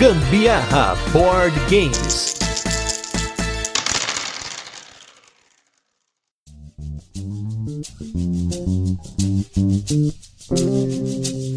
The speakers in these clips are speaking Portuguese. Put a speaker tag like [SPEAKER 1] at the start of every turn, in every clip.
[SPEAKER 1] Gambiarra Board Games.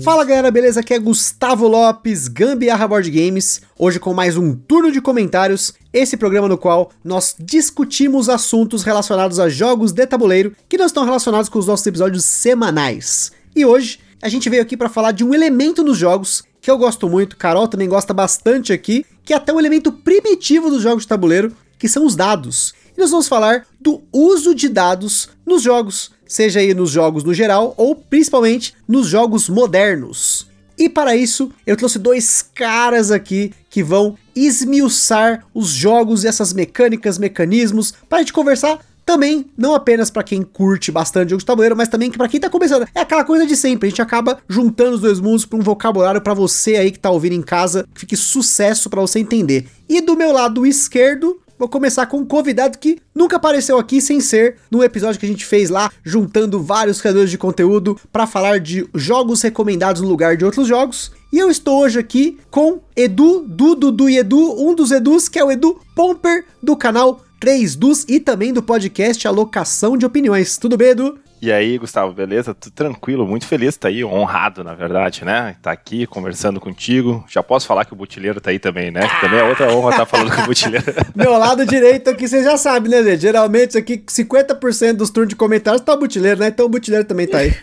[SPEAKER 2] Fala galera, beleza? Aqui é Gustavo Lopes, Gambiarra Board Games, hoje com mais um turno de comentários, esse programa no qual nós discutimos assuntos relacionados a jogos de tabuleiro que não estão relacionados com os nossos episódios semanais. E hoje a gente veio aqui para falar de um elemento nos jogos que eu gosto muito, Carol também gosta bastante aqui, que é até um elemento primitivo dos jogos de tabuleiro, que são os dados. E nós vamos falar do uso de dados nos jogos, seja aí nos jogos no geral ou principalmente nos jogos modernos. E para isso, eu trouxe dois caras aqui que vão esmiuçar os jogos e essas mecânicas, mecanismos, para a gente conversar também, não apenas para quem curte bastante jogos de tabuleiro, mas também para quem tá começando. É aquela coisa de sempre, a gente acaba juntando os dois mundos para um vocabulário para você aí que tá ouvindo em casa, que fique sucesso para você entender. E do meu lado esquerdo, vou começar com um convidado que nunca apareceu aqui sem ser no episódio que a gente fez lá, juntando vários criadores de conteúdo para falar de jogos recomendados no lugar de outros jogos. E eu estou hoje aqui com Edu, Dudu, Dudu e Edu, um dos Edus, que é o Edu Pomper, do canal 3 Dus e também do podcast Alocação de Opiniões. Tudo bem, Edu?
[SPEAKER 3] E aí, Gustavo, beleza? Tudo tranquilo, muito feliz tá aí, honrado, na verdade, né? Tá aqui conversando contigo. Já posso falar que o Butileiro tá aí também, né? Que também é outra honra estar tá falando com o Butileiro.
[SPEAKER 2] Meu lado direito aqui, você já sabe, né, gente? Geralmente aqui 50% dos turnos de comentários tá o Butileiro, né? Então o Butileiro também tá aí.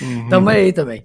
[SPEAKER 4] Uhum. Tamo aí também.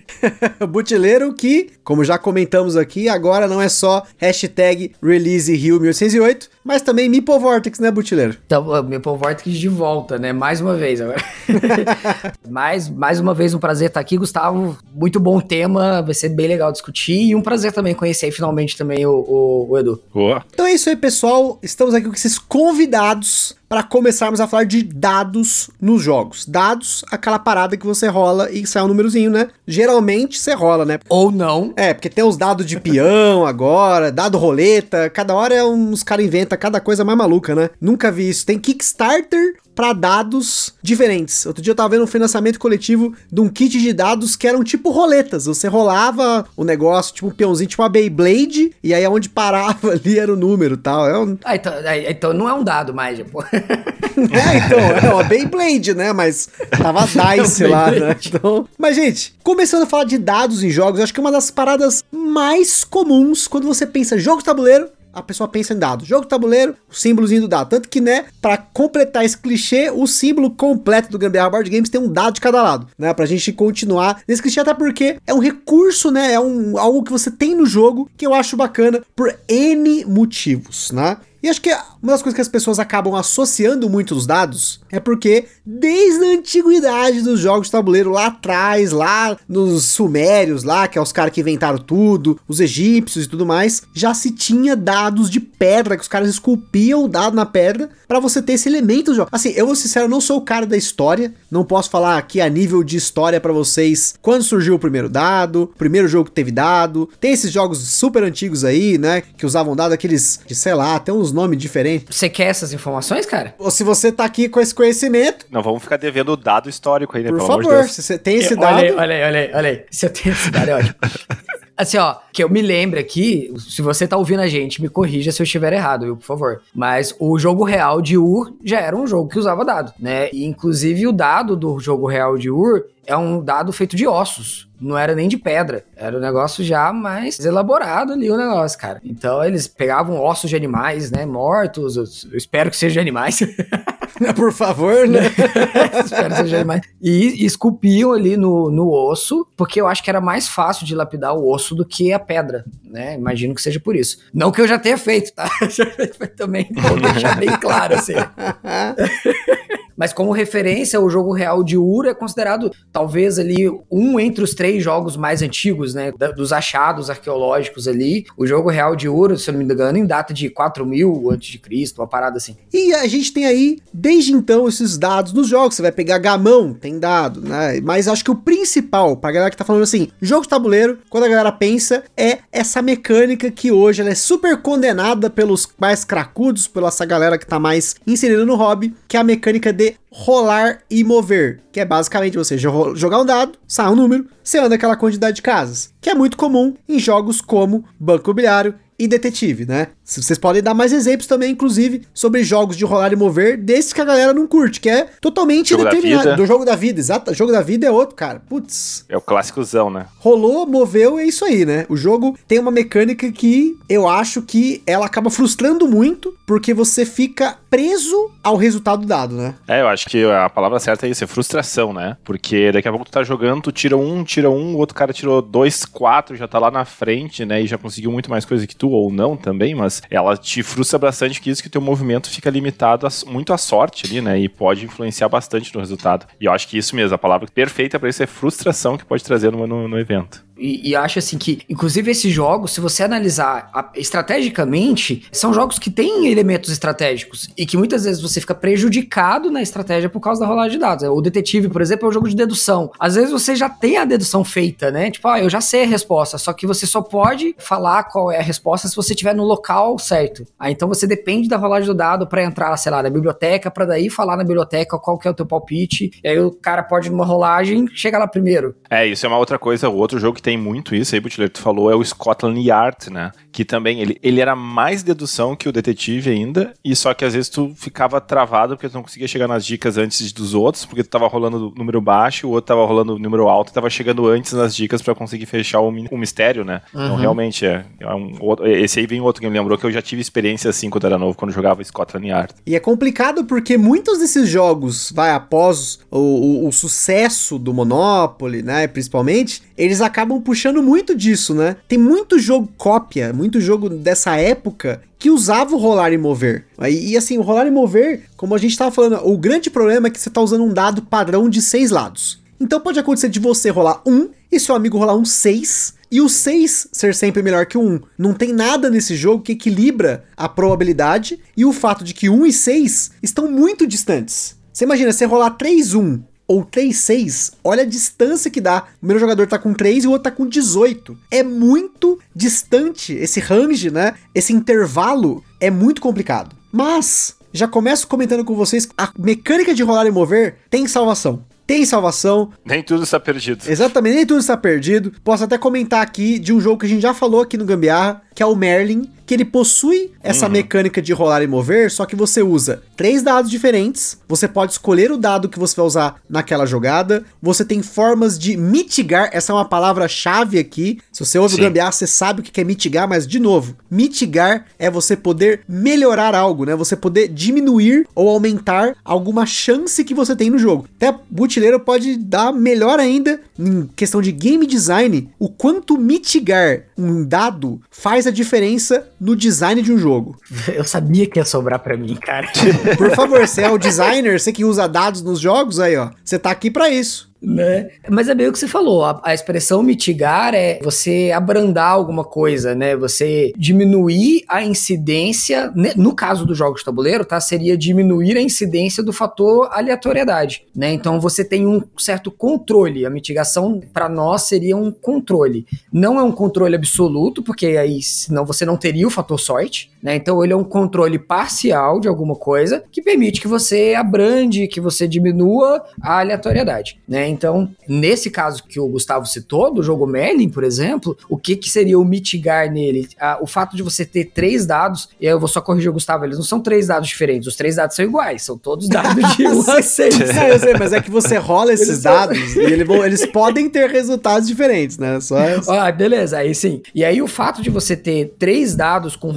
[SPEAKER 2] Butileiro que, como já comentamos aqui, agora não é só hashtag ReleaseRio1808, mas também Meeple Vortex, né, Butileiro?
[SPEAKER 4] Então, Meeple Vortex de volta, né? Mais uma vez agora. mais, mais uma vez um prazer estar aqui, Gustavo. Muito bom tema, vai ser bem legal discutir e um prazer também conhecer finalmente também o, o, o Edu.
[SPEAKER 2] Boa. Então é isso aí, pessoal. Estamos aqui com esses convidados para começarmos a falar de dados nos jogos. Dados, aquela parada que você rola e sai um númerozinho, né? Geralmente você rola, né?
[SPEAKER 4] Ou não.
[SPEAKER 2] É, porque tem os dados de peão agora, dado roleta, cada hora é uns caras inventam cada coisa mais maluca, né? Nunca vi isso. Tem Kickstarter para dados diferentes. Outro dia eu tava vendo um financiamento coletivo de um kit de dados que eram tipo roletas. Você rolava o negócio, tipo um peãozinho, tipo uma Beyblade, e aí onde parava ali era o número tal. É um...
[SPEAKER 4] ah, então, então não é um dado mais, pô.
[SPEAKER 2] é, então, é uma Beyblade, né? Mas tava Dice lá, né? Então... Mas, gente, começando a falar de dados em jogos, acho que uma das paradas mais comuns quando você pensa jogo de tabuleiro a pessoa pensa em dado. Jogo tabuleiro, o símbolozinho do dado. Tanto que, né, para completar esse clichê, o símbolo completo do Gambiarra Board Games tem um dado de cada lado, né? Pra gente continuar nesse clichê, até porque é um recurso, né? É um, algo que você tem no jogo que eu acho bacana por N motivos, né? E acho que uma das coisas que as pessoas acabam associando muito os dados é porque desde a antiguidade dos jogos de tabuleiro lá atrás, lá nos sumérios lá, que é os caras que inventaram tudo, os egípcios e tudo mais, já se tinha dados de pedra que os caras esculpiam o dado na pedra para você ter esse elemento do jogo. Assim, eu vou ser sincero, eu não sou o cara da história, não posso falar aqui a nível de história para vocês quando surgiu o primeiro dado, o primeiro jogo que teve dado. Tem esses jogos super antigos aí, né, que usavam dado aqueles de sei lá, até uns nome diferente.
[SPEAKER 4] Você quer essas informações, cara?
[SPEAKER 2] Ou se você tá aqui com esse conhecimento.
[SPEAKER 3] Não vamos ficar devendo o dado histórico aí, né?
[SPEAKER 2] Por favor, se você tem esse dado.
[SPEAKER 4] Olha aí, olha aí, olha aí. Se eu tenho esse dado, é ótimo. Assim, ó, que eu me lembre aqui, se você tá ouvindo a gente, me corrija se eu estiver errado, viu, por favor. Mas o jogo real de Ur já era um jogo que usava dado, né? E inclusive o dado do jogo real de Ur é um dado feito de ossos. Não era nem de pedra. Era um negócio já mais elaborado ali, o negócio, cara. Então eles pegavam ossos de animais, né? Mortos. Eu espero que sejam animais.
[SPEAKER 2] Por favor, né?
[SPEAKER 4] espero que sejam animais. E, esculpiam ali no, no osso, porque eu acho que era mais fácil de lapidar o osso do que a pedra, né? Imagino que seja por isso. Não que eu já tenha feito, tá? Também vou deixar bem claro, assim. Mas como referência, o jogo real de Ur é considerado talvez ali um entre os três jogos mais antigos, né? Dos achados arqueológicos ali. O jogo real de Ur, se eu não me engano, em data de 4000 a.C., uma parada assim.
[SPEAKER 2] E a gente tem aí, desde então, esses dados nos jogos. Você vai pegar gamão, tem dado, né? Mas acho que o principal, pra galera que tá falando assim, jogo de tabuleiro, quando a galera pensa, é essa mecânica que hoje ela é super condenada pelos mais cracudos, pela essa galera que tá mais inserida no hobby, que é a mecânica de de rolar e mover, que é basicamente você jogar um dado, sai um número, você anda aquela quantidade de casas, que é muito comum em jogos como Banco Imobiliário e Detetive, né? Vocês podem dar mais exemplos também, inclusive, sobre jogos de rolar e mover, desses que a galera não curte, que é totalmente
[SPEAKER 3] jogo
[SPEAKER 2] determinado. Do jogo da vida, exato. O jogo da vida é outro, cara. Putz.
[SPEAKER 3] É o clássicozão, né?
[SPEAKER 2] Rolou, moveu, é isso aí, né? O jogo tem uma mecânica que eu acho que ela acaba frustrando muito, porque você fica preso ao resultado dado, né?
[SPEAKER 3] É, eu acho que a palavra certa é isso, é frustração, né? Porque daqui a pouco tu tá jogando, tu tira um, tira um, o outro cara tirou dois, quatro, já tá lá na frente, né? E já conseguiu muito mais coisa que tu, ou não também, mas ela te frustra bastante que isso que teu movimento fica limitado a, muito à sorte ali, né? E pode influenciar bastante no resultado. E eu acho que isso mesmo, a palavra perfeita para isso é frustração que pode trazer no, no, no evento.
[SPEAKER 4] E, e, acho assim que, inclusive, esses jogos, se você analisar a, estrategicamente, são jogos que têm elementos estratégicos e que muitas vezes você fica prejudicado na estratégia por causa da rolagem de dados. O detetive, por exemplo, é um jogo de dedução. Às vezes você já tem a dedução feita, né? Tipo, ah, eu já sei a resposta, só que você só pode falar qual é a resposta se você estiver no local certo. Ah, então você depende da rolagem do dado para entrar, sei lá, na biblioteca, para daí falar na biblioteca qual que é o teu palpite. E aí o cara pode, numa rolagem, chegar lá primeiro.
[SPEAKER 3] É, isso é uma outra coisa. O outro jogo que tem muito isso aí, Butler, tu falou, é o Scotland Yard, né? Que também, ele, ele era mais dedução que o detetive ainda, e só que às vezes tu ficava travado porque tu não conseguia chegar nas dicas antes dos outros, porque tu tava rolando número baixo, o outro tava rolando número alto, e tava chegando antes nas dicas para conseguir fechar o, o mistério, né? Então, uhum. Então realmente é, é um, esse aí vem outro que me lembrou que eu já tive experiência assim quando era novo, quando jogava Scotland Yard.
[SPEAKER 2] E é complicado porque muitos desses jogos, vai, após o, o, o sucesso do Monopoly, né, principalmente, eles acabam puxando muito disso, né? Tem muito jogo cópia, muito jogo dessa época que usava o rolar e mover. E, e assim, o rolar e mover, como a gente estava falando, o grande problema é que você está usando um dado padrão de seis lados. Então pode acontecer de você rolar um e seu amigo rolar um 6 e o 6 ser sempre melhor que o 1. Não tem nada nesse jogo que equilibra a probabilidade e o fato de que 1 e 6 estão muito distantes. Você imagina, você rolar 3-1 ou 3-6, olha a distância que dá. O primeiro jogador tá com 3 e o outro tá com 18. É muito distante esse range, né? Esse intervalo é muito complicado. Mas já começo comentando com vocês, a mecânica de rolar e mover tem salvação tem salvação.
[SPEAKER 3] Nem tudo está perdido.
[SPEAKER 2] Exatamente, nem tudo está perdido. Posso até comentar aqui de um jogo que a gente já falou aqui no Gambiarra, que é o Merlin, que ele possui essa uhum. mecânica de rolar e mover, só que você usa três dados diferentes, você pode escolher o dado que você vai usar naquela jogada, você tem formas de mitigar, essa é uma palavra-chave aqui, se você ouve Sim. o gambiarra, você sabe o que é mitigar, mas de novo, mitigar é você poder melhorar algo, né, você poder diminuir ou aumentar alguma chance que você tem no jogo. Até Butileiro pode dar melhor ainda, em questão de game design, o quanto mitigar um dado faz a diferença no design de um jogo.
[SPEAKER 4] Eu sabia que ia sobrar para mim, cara.
[SPEAKER 2] Por favor, você é o designer, você que usa dados nos jogos aí, ó. Você tá aqui para isso
[SPEAKER 4] né? Mas é meio que você falou, a, a, expressão mitigar é você abrandar alguma coisa, né? Você diminuir a incidência, né? no caso dos jogos de tabuleiro, tá? Seria diminuir a incidência do fator aleatoriedade, né? Então você tem um certo controle. A mitigação para nós seria um controle. Não é um controle absoluto, porque aí senão você não teria o fator sorte, né? Então ele é um controle parcial de alguma coisa que permite que você abrande, que você diminua a aleatoriedade, né? Então, nesse caso que o Gustavo citou, do jogo Merlin, por exemplo, o que, que seria o mitigar nele? Ah, o fato de você ter três dados, e eu vou só corrigir o Gustavo, eles não são três dados diferentes, os três dados são iguais, são todos dados de 1 a 6.
[SPEAKER 2] Não, eu sei, mas é que você rola esses eles dados são... e eles, eles podem ter resultados diferentes, né? Só
[SPEAKER 4] Ah, beleza, aí sim. E aí o fato de você ter três dados com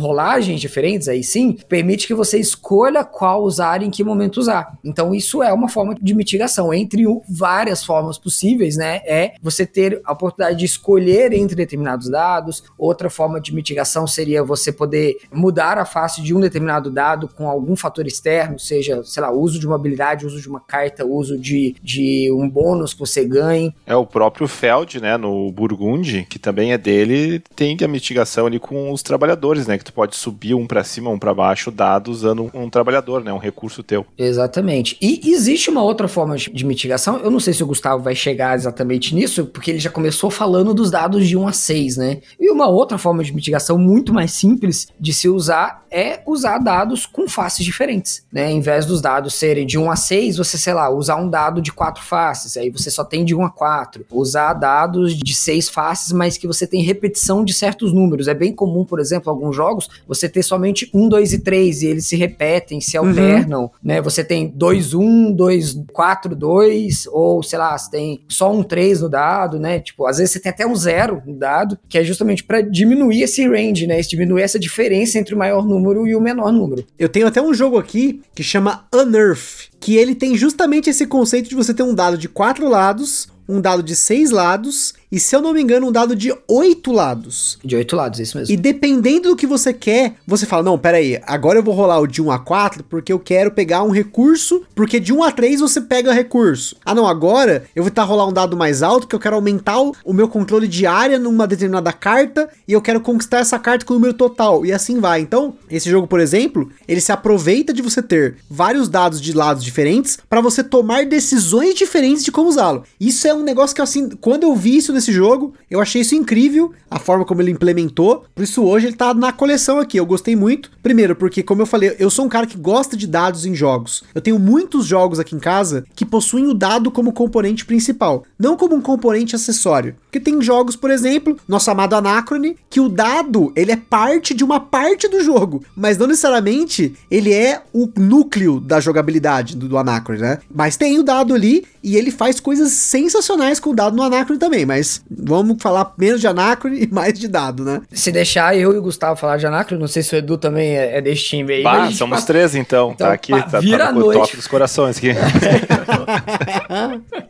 [SPEAKER 4] rolagens diferentes, aí sim, permite que você escolha qual usar e em que momento usar. Então isso é uma forma de mitigação entre várias formas possíveis, né, é você ter a oportunidade de escolher entre determinados dados. Outra forma de mitigação seria você poder mudar a face de um determinado dado com algum fator externo, seja, sei lá, uso de uma habilidade, uso de uma carta, uso de, de um bônus que você ganhe.
[SPEAKER 3] É o próprio Feld, né, no Burgundy, que também é dele, tem a mitigação ali com os trabalhadores, né, que tu pode subir subir um para cima, um para baixo, dado usando um, um, trabalhador, né? Um recurso teu.
[SPEAKER 4] Exatamente. E existe uma outra forma de, mitigação. Eu não sei se o Gustavo vai chegar exatamente nisso, porque ele já começou falando dos dados de 1 a 6, né? E uma outra forma de mitigação muito mais simples de se usar é usar dados com faces diferentes, né? Em vez dos dados serem de 1 a 6, você, sei lá, usar um dado de quatro faces, aí você só tem de 1 a 4. Usar dados de seis faces, mas que você tem repetição de certos números. É bem comum, por exemplo, alguns jogos, você ter somente 1, 2 e 3 e eles se repetem, se uhum. alternam, uhum. né? Você tem 2, 1, 2, 4, 2, ou sei lá, você tem só um 3 no dado, né? Tipo, às vezes você tem até um 0 no dado, que é justamente para diminuir esse range, né? Diminuir essa diferença entre o maior número e o menor número.
[SPEAKER 2] Eu tenho até um jogo aqui que chama Unearth, que ele tem justamente esse conceito de você ter um dado de quatro lados, um dado de seis lados e, se eu não me engano, um dado de oito lados.
[SPEAKER 4] De oito lados, isso mesmo.
[SPEAKER 2] E dependendo do que você quer, você fala: não, peraí, agora eu vou rolar o de 1 a 4 porque eu quero pegar um recurso, porque de 1 a 3 você pega recurso. Ah, não, agora eu vou estar tá rolar um dado mais alto porque eu quero aumentar o, o meu controle de área numa determinada carta e eu quero conquistar essa carta com o número total. E assim vai. Então, esse jogo, por exemplo, ele se aproveita de você ter vários dados de lados diferentes para você tomar decisões diferentes de como usá-lo. Isso é um negócio que, assim, quando eu vi isso nesse jogo. Eu achei isso incrível, a forma como ele implementou. Por isso hoje ele tá na coleção aqui. Eu gostei muito. Primeiro, porque, como eu falei, eu sou um cara que gosta de dados em jogos. Eu tenho muitos jogos aqui em casa que possuem o dado como componente principal, não como um componente acessório. Porque tem jogos, por exemplo, nosso amado Anacrone, que o dado ele é parte de uma parte do jogo, mas não necessariamente ele é o núcleo da jogabilidade do, do Anacrone, né? Mas tem o dado ali e ele faz coisas sensacionais com o dado no Anacrone também, mas mas vamos falar menos de Anacrone e mais de dado, né?
[SPEAKER 4] Se deixar eu e o Gustavo falar de Anacrone, não sei se o Edu também é, é desse time aí.
[SPEAKER 3] Bah, somos passa... três então. então. tá aqui, pá, tá,
[SPEAKER 4] vira
[SPEAKER 3] tá
[SPEAKER 4] no
[SPEAKER 3] top dos corações aqui.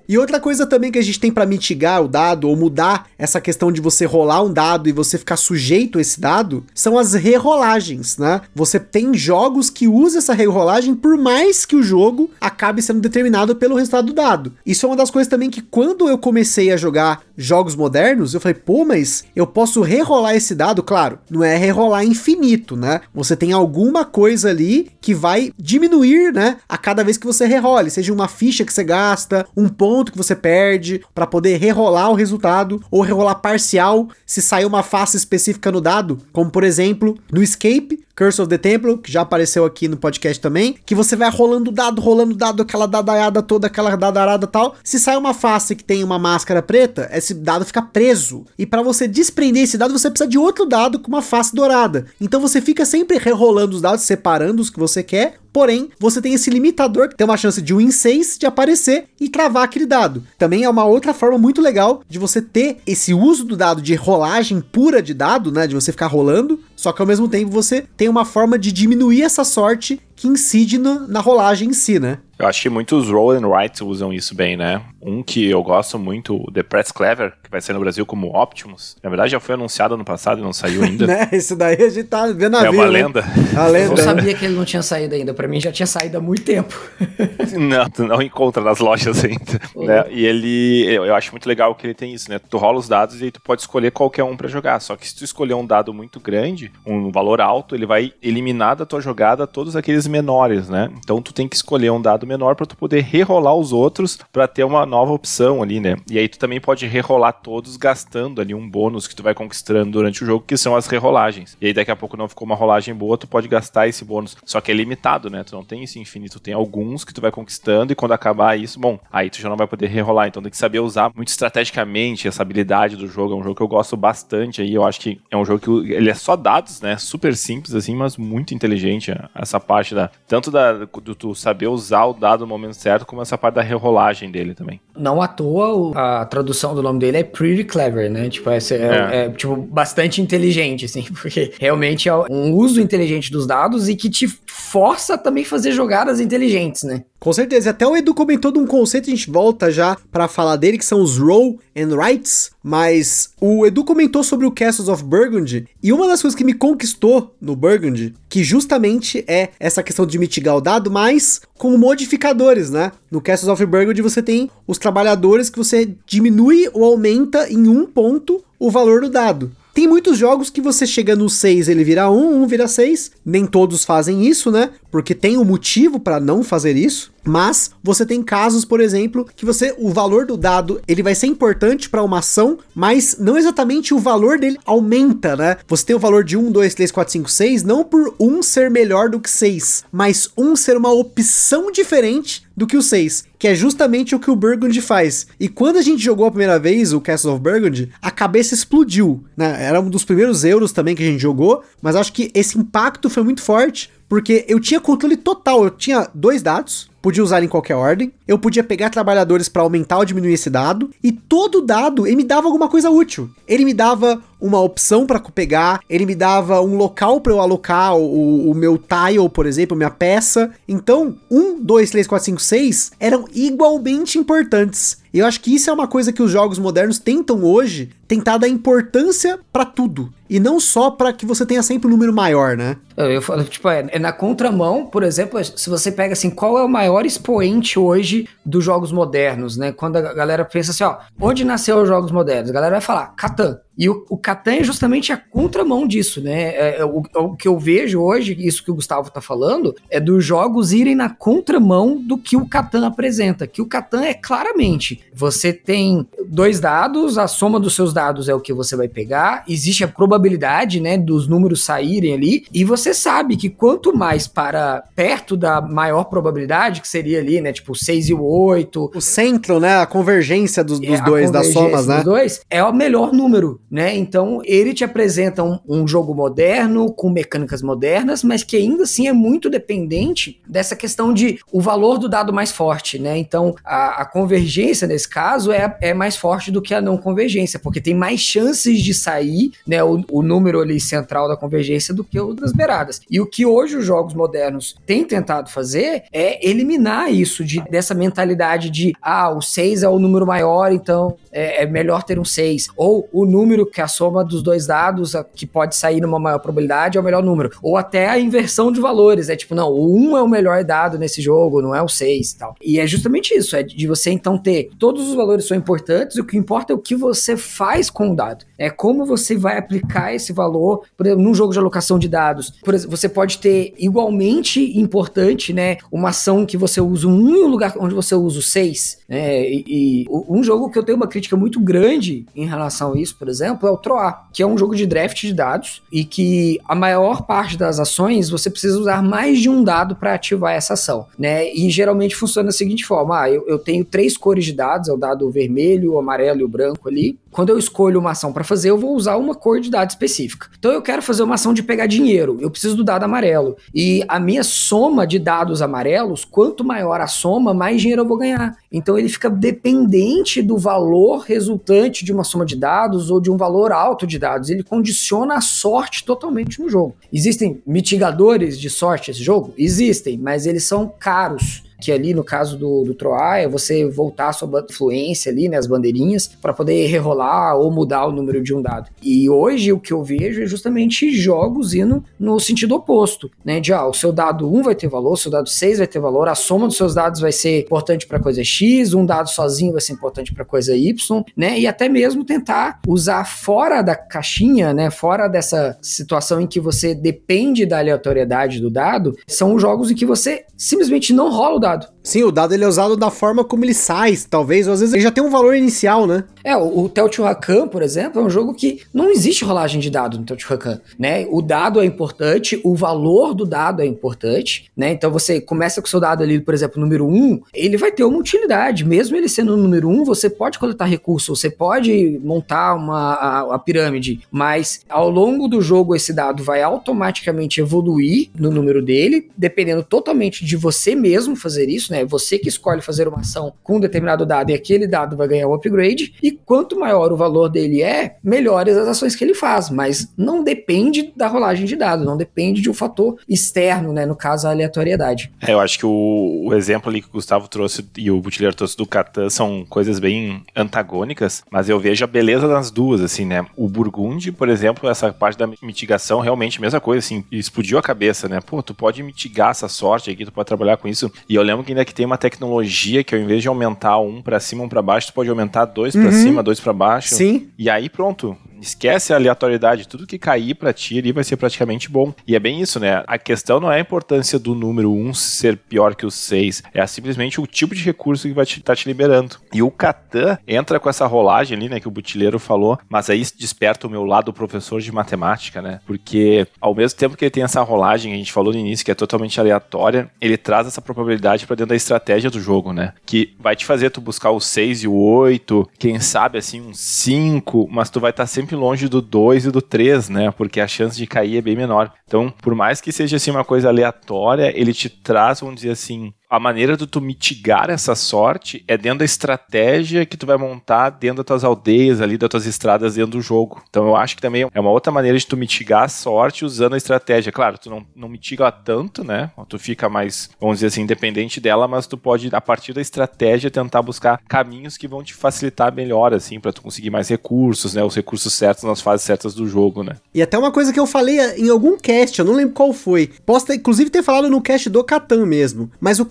[SPEAKER 2] e outra coisa também que a gente tem para mitigar o dado ou mudar essa questão de você rolar um dado e você ficar sujeito a esse dado são as rerolagens, né? Você tem jogos que usam essa rerolagem por mais que o jogo acabe sendo determinado pelo resultado do dado. Isso é uma das coisas também que quando eu comecei a jogar jogos modernos, eu falei, pô, mas eu posso rerolar esse dado, claro, não é rerolar infinito, né? Você tem alguma coisa ali que vai diminuir, né, a cada vez que você rerole, seja uma ficha que você gasta, um ponto que você perde para poder rerolar o resultado ou rerolar parcial se sair uma face específica no dado, como por exemplo, no escape, Curse of the Temple, que já apareceu aqui no podcast também, que você vai rolando dado, rolando dado, aquela dadaiada toda, aquela dadarada tal. Se sai uma face que tem uma máscara preta, esse dado fica preso. E para você desprender esse dado, você precisa de outro dado com uma face dourada. Então você fica sempre rerolando os dados, separando os que você quer, Porém, você tem esse limitador que tem uma chance de 1 em 6 de aparecer e travar aquele dado. Também é uma outra forma muito legal de você ter esse uso do dado de rolagem pura de dado, né? De você ficar rolando, só que ao mesmo tempo você tem uma forma de diminuir essa sorte que incide na rolagem em si, né?
[SPEAKER 3] Eu acho que muitos roll and write usam isso bem, né? Um que eu gosto muito, o The Press Clever, que vai sair no Brasil como Optimus. Na verdade, já foi anunciado ano passado e não saiu ainda.
[SPEAKER 2] né? Esse daí a gente tá vendo a
[SPEAKER 3] É uma né? lenda.
[SPEAKER 2] A lenda. Eu
[SPEAKER 4] não sabia que ele não tinha saído ainda. Pra mim já tinha saído há muito tempo.
[SPEAKER 3] não, tu não encontra nas lojas ainda. Né? E ele, eu acho muito legal que ele tem isso, né? Tu rola os dados e aí tu pode escolher qualquer um para jogar. Só que se tu escolher um dado muito grande, um valor alto, ele vai eliminar da tua jogada todos aqueles menores, né? Então tu tem que escolher um dado menor para tu poder rerolar os outros para ter uma nova opção ali, né? E aí tu também pode rerolar todos gastando ali um bônus que tu vai conquistando durante o jogo, que são as rerolagens. E aí daqui a pouco não ficou uma rolagem boa, tu pode gastar esse bônus. Só que é limitado, né? Tu não tem esse infinito, tem alguns que tu vai conquistando e quando acabar isso, bom, aí tu já não vai poder rerolar. Então tem que saber usar muito estrategicamente essa habilidade do jogo. É um jogo que eu gosto bastante aí. Eu acho que é um jogo que ele é só dados, né? Super simples assim, mas muito inteligente essa parte da tanto da do tu saber usar o dado no momento certo, como essa parte da rerolagem dele também.
[SPEAKER 4] Não à toa a tradução do nome dele é pretty clever, né? Tipo, é, é. é tipo bastante inteligente, assim, porque realmente é um uso inteligente dos dados e que te força a também fazer jogadas inteligentes, né?
[SPEAKER 2] Com certeza. Até o Edu comentou de um conceito, a gente volta já para falar dele, que são os roll and rights. Mas o Edu comentou sobre o Castles of Burgundy. E uma das coisas que me conquistou no Burgundy, que justamente é essa questão de mitigar o dado, mas com modificadores, né? No Castles of Burgundy você tem os trabalhadores que você diminui ou aumenta em um ponto o valor do dado. Tem muitos jogos que você chega no 6, ele vira 1, 1 vira 6. Nem todos fazem isso, né? Porque tem um motivo para não fazer isso. Mas você tem casos, por exemplo, que você o valor do dado, ele vai ser importante para uma ação, mas não exatamente o valor dele aumenta, né? Você tem o valor de 1, 2, 3, 4, 5, 6, não por um ser melhor do que 6, mas um ser uma opção diferente do que o 6, que é justamente o que o Burgundy faz. E quando a gente jogou a primeira vez o Castle of Burgundy, a cabeça explodiu, né? Era um dos primeiros euros também que a gente jogou, mas acho que esse impacto foi muito forte, porque eu tinha controle total, eu tinha dois dados, podia usar em qualquer ordem, eu podia pegar trabalhadores para aumentar ou diminuir esse dado, e todo dado ele me dava alguma coisa útil. Ele me dava uma opção para pegar, ele me dava um local para eu alocar o, o, meu tile, por exemplo, minha peça. Então, 1, 2, 3, 4, 5, 6 eram igualmente importantes. E eu acho que isso é uma coisa que os jogos modernos tentam hoje, tentar dar importância para tudo. E não só para que você tenha sempre um número maior, né?
[SPEAKER 4] Eu falo, tipo, é, é, na contramão, por exemplo, se você pega assim, qual é o maior expoente hoje dos jogos modernos, né? Quando a galera pensa assim, ó, onde nasceu os jogos modernos? A galera vai falar, Catan. E o, o Catan é justamente a contramão disso, né? É, é, o, é o, que eu vejo hoje, isso que o Gustavo tá falando, é dos jogos irem na contramão do que o Catan apresenta. Que o Catan é claramente, você tem dois dados, a soma dos seus dados é o que você vai pegar, existe a probabilidade, né, dos números saírem ali, e você sabe que quanto mais para perto da maior probabilidade, que seria ali, né, tipo 6 e o 8...
[SPEAKER 2] O centro, né, a convergência dos, dos é, dois, das somas, né?
[SPEAKER 4] dois, é o melhor número né? Então ele te apresenta um, um, jogo moderno, com mecânicas modernas, mas que ainda assim é muito dependente dessa questão de o valor do dado mais forte, né? Então a, a convergência nesse caso é, é mais forte do que a não convergência, porque tem mais chances de sair, né? O, o número ali central da convergência do que o das beiradas. E o que hoje os jogos modernos têm tentado fazer é eliminar isso de, dessa mentalidade de ah, o 6 é o número maior, então é, é melhor ter um 6. Ou o número que a soma dos dois dados, que pode sair numa maior probabilidade, é o melhor número. Ou até a inversão de valores. É tipo, não, o 1 é o melhor dado nesse jogo, não é o 6 e tal. E é justamente isso, é de você então ter todos os valores são importantes, o que importa é o que você faz com o dado. É como você vai aplicar esse valor, por exemplo, num jogo de alocação de dados. Por exemplo, você pode ter igualmente importante, né, uma ação que você usa um e lugar onde você usa o 6, né? E, e um jogo que eu tenho uma crítica muito grande em relação a isso, por exemplo, exemplo, é o Troar, que é um jogo de draft de dados e que a maior parte das ações você precisa usar mais de um dado para ativar essa ação, né? E geralmente funciona da seguinte forma: ah, eu, eu tenho três cores de dados, é o dado vermelho, o amarelo e o branco ali. Quando eu escolho uma ação para fazer, eu vou usar uma cor de dado específica. Então eu quero fazer uma ação de pegar dinheiro, eu preciso do dado amarelo. E a minha soma de dados amarelos, quanto maior a soma, mais dinheiro eu vou ganhar. Então ele fica dependente do valor resultante de uma soma de dados ou de um valor alto de dados. Ele condiciona a sorte totalmente no jogo. Existem mitigadores de sorte nesse jogo? Existem, mas eles são caros que ali no caso do, do Troar é você voltar a sua fluência ali, né, as bandeirinhas, para poder rerolar ou mudar o número de um dado. E hoje o que eu vejo é justamente jogos indo no sentido oposto, né, de ah, o seu dado 1 vai ter valor, o seu dado 6 vai ter valor, a soma dos seus dados vai ser importante para coisa X, um dado sozinho vai ser importante para coisa Y, né, e até mesmo tentar usar fora da caixinha, né, fora dessa situação em que você depende da aleatoriedade do dado, são os jogos em que você simplesmente não rola o dado dado.
[SPEAKER 2] Sim, o dado ele é usado da forma como ele sai, talvez, ou às vezes ele já tem um valor inicial, né?
[SPEAKER 4] É, o, o Teotihuacan, por exemplo, é um jogo que não existe rolagem de dado no Teotihuacan, né? O dado é importante, o valor do dado é importante, né? Então você começa com o seu dado ali, por exemplo, número 1, ele vai ter uma utilidade, mesmo ele sendo o número 1, você pode coletar recursos, você pode montar uma a, a pirâmide, mas ao longo do jogo esse dado vai automaticamente evoluir no número dele, dependendo totalmente de você mesmo fazer isso, né? Você que escolhe fazer uma ação com um determinado dado e aquele dado vai ganhar um upgrade, e quanto maior o valor dele é, melhores as ações que ele faz, mas não depende da rolagem de dados, não depende de um fator externo, né, no caso a aleatoriedade.
[SPEAKER 3] É, eu acho que o, o, exemplo ali que o Gustavo trouxe e o Butler trouxe do Catan são coisas bem antagônicas, mas eu vejo a beleza das duas, assim, né? O Burgundy, por exemplo, essa parte da mitigação, realmente, mesma coisa, assim, explodiu a cabeça, né? Pô, tu pode mitigar essa sorte aqui, tu pode trabalhar com isso. E eu lembro que ainda que tem uma tecnologia que ao invés de aumentar um para cima, um para baixo, tu pode aumentar dois uhum. para cima, dois para baixo.
[SPEAKER 2] Sim.
[SPEAKER 3] E aí pronto, Esquece a aleatoriedade, tudo que cair para ti ali vai ser praticamente bom. E é bem isso, né? A questão não é a importância do número 1 ser pior que o 6, é simplesmente o tipo de recurso que vai estar te, tá te liberando. E o Catan entra com essa rolagem ali, né, que o Butileiro falou, mas aí desperta o meu lado professor de matemática, né? Porque ao mesmo tempo que ele tem essa rolagem, a gente falou no início, que é totalmente aleatória, ele traz essa probabilidade para dentro da estratégia do jogo, né? Que vai te fazer tu buscar o 6 e o 8, quem sabe assim um 5, mas tu vai estar tá sempre longe do 2 e do 3, né? Porque a chance de cair é bem menor. Então, por mais que seja assim uma coisa aleatória, ele te traz, vamos dizer assim, a maneira de tu mitigar essa sorte é dentro da estratégia que tu vai montar dentro das tuas aldeias ali, das tuas estradas dentro do jogo. Então eu acho que também é uma outra maneira de tu mitigar a sorte usando a estratégia. Claro, tu não, não mitiga tanto, né? Tu fica mais, vamos dizer assim, independente dela, mas tu pode, a partir da estratégia, tentar buscar caminhos que vão te facilitar melhor, assim, para tu conseguir mais recursos, né? Os recursos certos nas fases certas do jogo, né?
[SPEAKER 2] E até uma coisa que eu falei em algum cast, eu não lembro qual foi. Posso ter, inclusive ter falado no cast do Catan mesmo. Mas o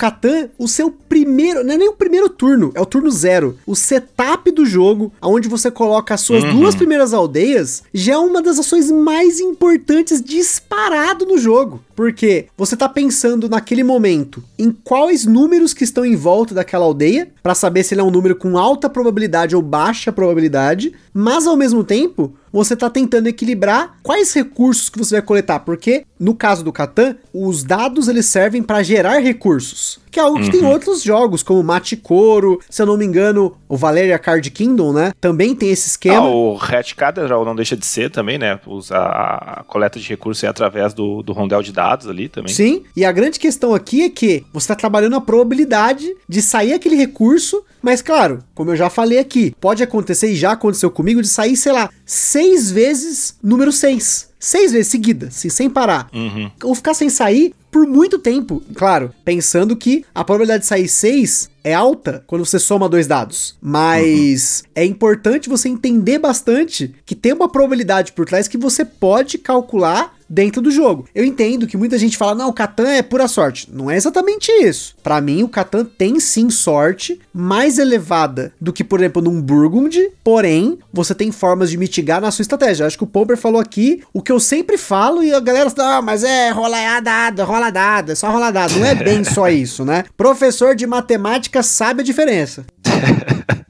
[SPEAKER 2] o seu primeiro, não é nem o primeiro turno, é o turno zero. O setup do jogo, onde você coloca as suas uhum. duas primeiras aldeias, já é uma das ações mais importantes disparado no jogo. Porque você tá pensando naquele momento em quais números que estão em volta daquela aldeia, para saber se ele é um número com alta probabilidade ou baixa probabilidade, mas ao mesmo tempo, você está tentando equilibrar quais recursos que você vai coletar, porque no caso do Catan, os dados eles servem para gerar recursos, que é algo que uhum. tem outros jogos, como Mate Coro, se eu não me engano, o Valeria Card Kingdom, né? Também tem esse esquema. Ah,
[SPEAKER 3] o Red Cathedral não deixa de ser também, né? Usar a coleta de recursos é através do, do rondel de dados ali também.
[SPEAKER 2] Sim, e a grande questão aqui é que você está trabalhando a probabilidade de sair aquele recurso mas claro, como eu já falei aqui, pode acontecer e já aconteceu comigo de sair, sei lá, seis vezes número seis. Seis vezes seguida, assim, sem parar.
[SPEAKER 3] Uhum.
[SPEAKER 2] Ou ficar sem sair por muito tempo. Claro, pensando que a probabilidade de sair seis é alta quando você soma dois dados. Mas uhum. é importante você entender bastante que tem uma probabilidade por trás que você pode calcular dentro do jogo. Eu entendo que muita gente fala, não, o Catan é pura sorte. Não é exatamente isso. Para mim, o Catan tem sim sorte mais elevada do que, por exemplo, num Burgundy, porém, você tem formas de mitigar na sua estratégia. Acho que o Pomper falou aqui o que eu sempre falo e a galera fala, ah, mas é rola dado, rola dado, é só rola dado. Não é bem só isso, né? Professor de matemática sabe a diferença.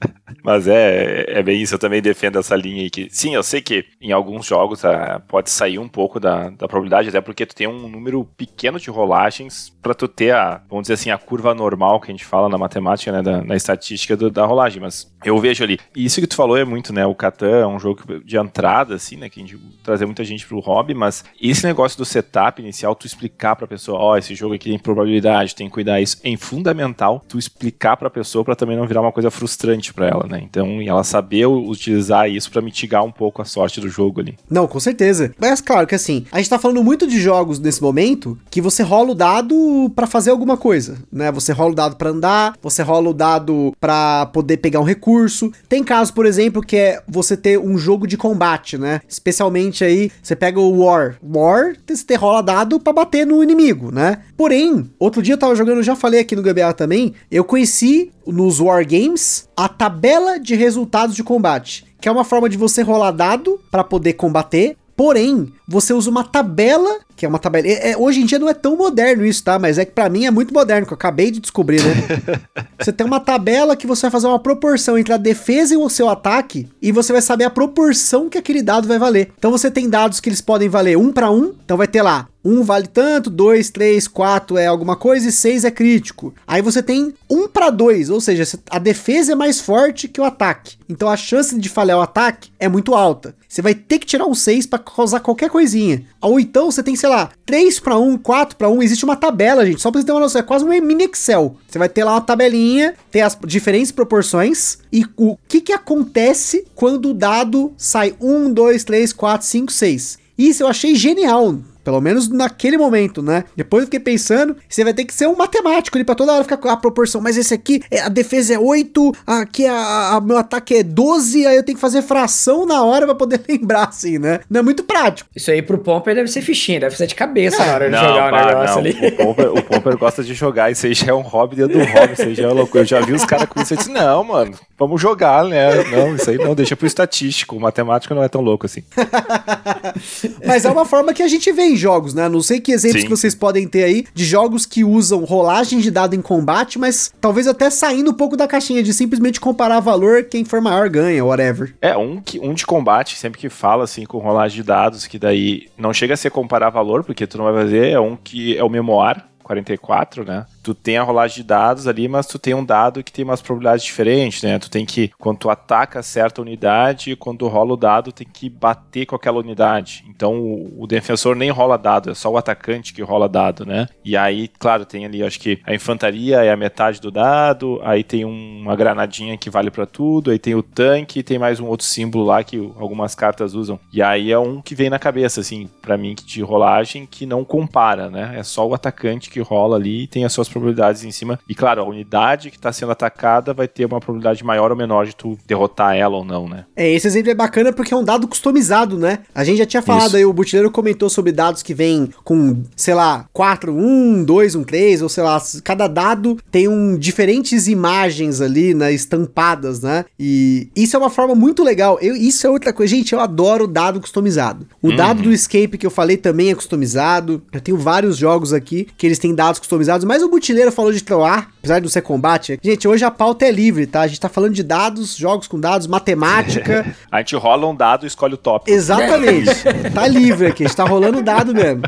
[SPEAKER 3] Mas é, é bem isso, eu também defendo essa linha aí. Que, sim, eu sei que em alguns jogos ah, pode sair um pouco da, da probabilidade, até porque tu tem um número pequeno de rolagens para tu ter a, vamos dizer assim, a curva normal que a gente fala na matemática, né, da, na estatística do, da rolagem. Mas eu vejo ali. E isso que tu falou é muito, né? O Catan é um jogo de entrada, assim, né? Que a gente trazer muita gente pro hobby, mas esse negócio do setup inicial, tu explicar pra pessoa, ó, oh, esse jogo aqui tem probabilidade, tem que cuidar isso, é fundamental tu explicar pra pessoa para também não virar uma coisa frustrante para ela, né? Né? Então, ela saber utilizar isso para mitigar um pouco a sorte do jogo ali.
[SPEAKER 2] Não, com certeza. Mas claro que assim, a gente tá falando muito de jogos nesse momento que você rola o dado para fazer alguma coisa, né? Você rola o dado para andar, você rola o dado para poder pegar um recurso. Tem caso, por exemplo, que é você ter um jogo de combate, né? Especialmente aí, você pega o War. War, você rola dado para bater no inimigo, né? Porém, outro dia eu tava jogando, eu já falei aqui no GBA também, eu conheci nos War Games a tabela de resultados de combate, que é uma forma de você rolar dado para poder combater. Porém, você usa uma tabela, que é uma tabela. É, é, hoje em dia não é tão moderno isso, tá? Mas é que pra mim é muito moderno, que eu acabei de descobrir, né? você tem uma tabela que você vai fazer uma proporção entre a defesa e o seu ataque, e você vai saber a proporção que aquele dado vai valer. Então você tem dados que eles podem valer um para um, então vai ter lá um vale tanto, dois, três, quatro é alguma coisa e seis é crítico. Aí você tem um para dois, ou seja, a defesa é mais forte que o ataque. Então a chance de falhar o ataque é muito alta. Você vai ter que tirar um 6 para causar qualquer coisinha. Ou então você tem, sei lá, 3 para 1, 4 para 1, existe uma tabela, gente, só para você ter uma noção, é quase um mini Excel. Você vai ter lá uma tabelinha, tem as diferentes proporções e o que que acontece quando o dado sai 1, 2, 3, 4, 5, 6. Isso eu achei genial Pelo menos naquele momento, né? Depois eu fiquei pensando, você vai ter que ser um matemático ali pra toda hora ficar com a proporção. Mas esse aqui, é, a defesa é 8, aqui a, a, meu ataque é 12, aí eu tenho que fazer fração na hora pra poder lembrar, assim, né? Não é muito prático.
[SPEAKER 4] Isso aí pro Pomper deve ser fichinha, deve ser de cabeça é. na hora de não, jogar o negócio não. ali.
[SPEAKER 3] O Pomper, o Pomper gosta de jogar, isso aí já é um hobby dentro do hobby, isso aí já é loucura. Eu já vi os caras com isso e disse, não, mano, vamos jogar, né? Não, isso aí não, deixa pro estatístico, o matemático não é tão louco assim.
[SPEAKER 2] Mas é uma forma que a gente vê em jogos, né? Não sei que exemplos Sim. que vocês podem ter aí de jogos que usam rolagem de dado em combate, mas talvez até saindo um pouco da caixinha de simplesmente comparar valor, quem for maior ganha, whatever.
[SPEAKER 3] É, um, que, um de combate, sempre que fala assim com rolagem de dados, que daí não chega a ser comparar valor, porque tu não vai fazer, é um que é o memoar, 44, né? Tu tem a rolagem de dados ali, mas tu tem um dado que tem umas probabilidades diferentes, né? Tu tem que, quando tu ataca certa unidade, quando rola o dado, tem que bater com aquela unidade. Então o, o defensor nem rola dado, é só o atacante que rola dado, né? E aí, claro, tem ali, acho que a infantaria é a metade do dado, aí tem uma granadinha que vale para tudo, aí tem o tanque, tem mais um outro símbolo lá que algumas cartas usam. E aí é um que vem na cabeça, assim, para mim, de rolagem que não compara, né? É só o atacante que rola ali e tem as suas probabilidades em cima. E claro, a unidade que está sendo atacada vai ter uma probabilidade maior ou menor de tu derrotar ela ou não, né?
[SPEAKER 2] É, esse exemplo é bacana porque é um dado customizado, né? A gente já tinha falado Isso. aí, o Butileiro comentou sobre dados que vêm com, sei lá, 4, 1, 2, 1, 3, ou sei lá, cada dado tem um diferentes imagens ali, né, estampadas, né? E isso é uma forma muito legal. Eu, isso é outra coisa, gente, eu adoro dado customizado. O uhum. dado do Escape que eu falei também é customizado. Eu tenho vários jogos aqui que eles têm dados customizados, mas o Butileiro Artilheiro falou de troar, apesar de não ser combate. Gente, hoje a pauta é livre, tá? A gente tá falando de dados, jogos com dados, matemática.
[SPEAKER 3] a gente rola um dado e escolhe o top.
[SPEAKER 2] Exatamente. tá livre aqui, a gente tá rolando dado mesmo.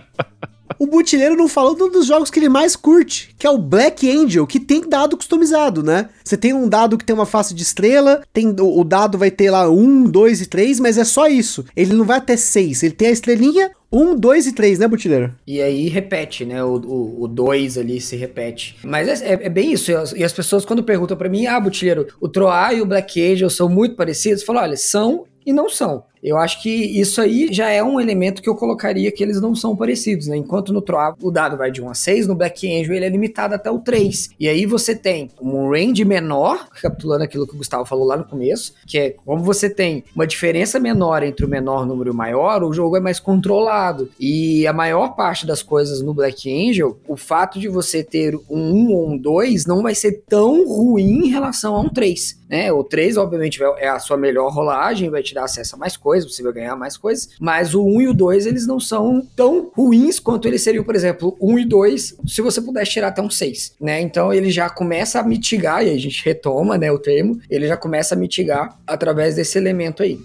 [SPEAKER 2] O Butileiro não falou de um dos jogos que ele mais curte, que é o Black Angel, que tem dado customizado, né? Você tem um dado que tem uma face de estrela, tem o, dado vai ter lá um, dois e três, mas é só isso. Ele não vai até seis. Ele tem a estrelinha, um, dois e três, né, Butileiro?
[SPEAKER 4] E aí repete, né? O, o, dois ali se repete. Mas é, é, é bem isso. E as pessoas, quando perguntam para mim, ah, Butileiro, o Troar e o Black Angel são muito parecidos, eu falo, olha, são e não são. Eu acho que isso aí já é um elemento que eu colocaria que eles não são parecidos, né? Enquanto no Troá o dado vai de 1 a 6, no Black Angel ele é limitado até o 3. E aí você tem um range menor, recapitulando aquilo que o Gustavo falou lá no começo, que é como você tem uma diferença menor entre o menor número e o maior, o jogo é mais controlado. E a maior parte das coisas no Black Angel, o fato de você ter um 1 ou um 2 não vai ser tão ruim em relação a um 3. Né? O 3, obviamente, é a sua melhor rolagem, vai te dar acesso a mais coisas, você vai ganhar mais coisas, mas o 1 e o 2, eles não são tão ruins quanto eles seriam, por exemplo, 1 e 2, se você pudesse tirar até um 6, né? Então ele já começa a mitigar, e a gente retoma, né, o termo, ele já começa a mitigar através desse elemento aí.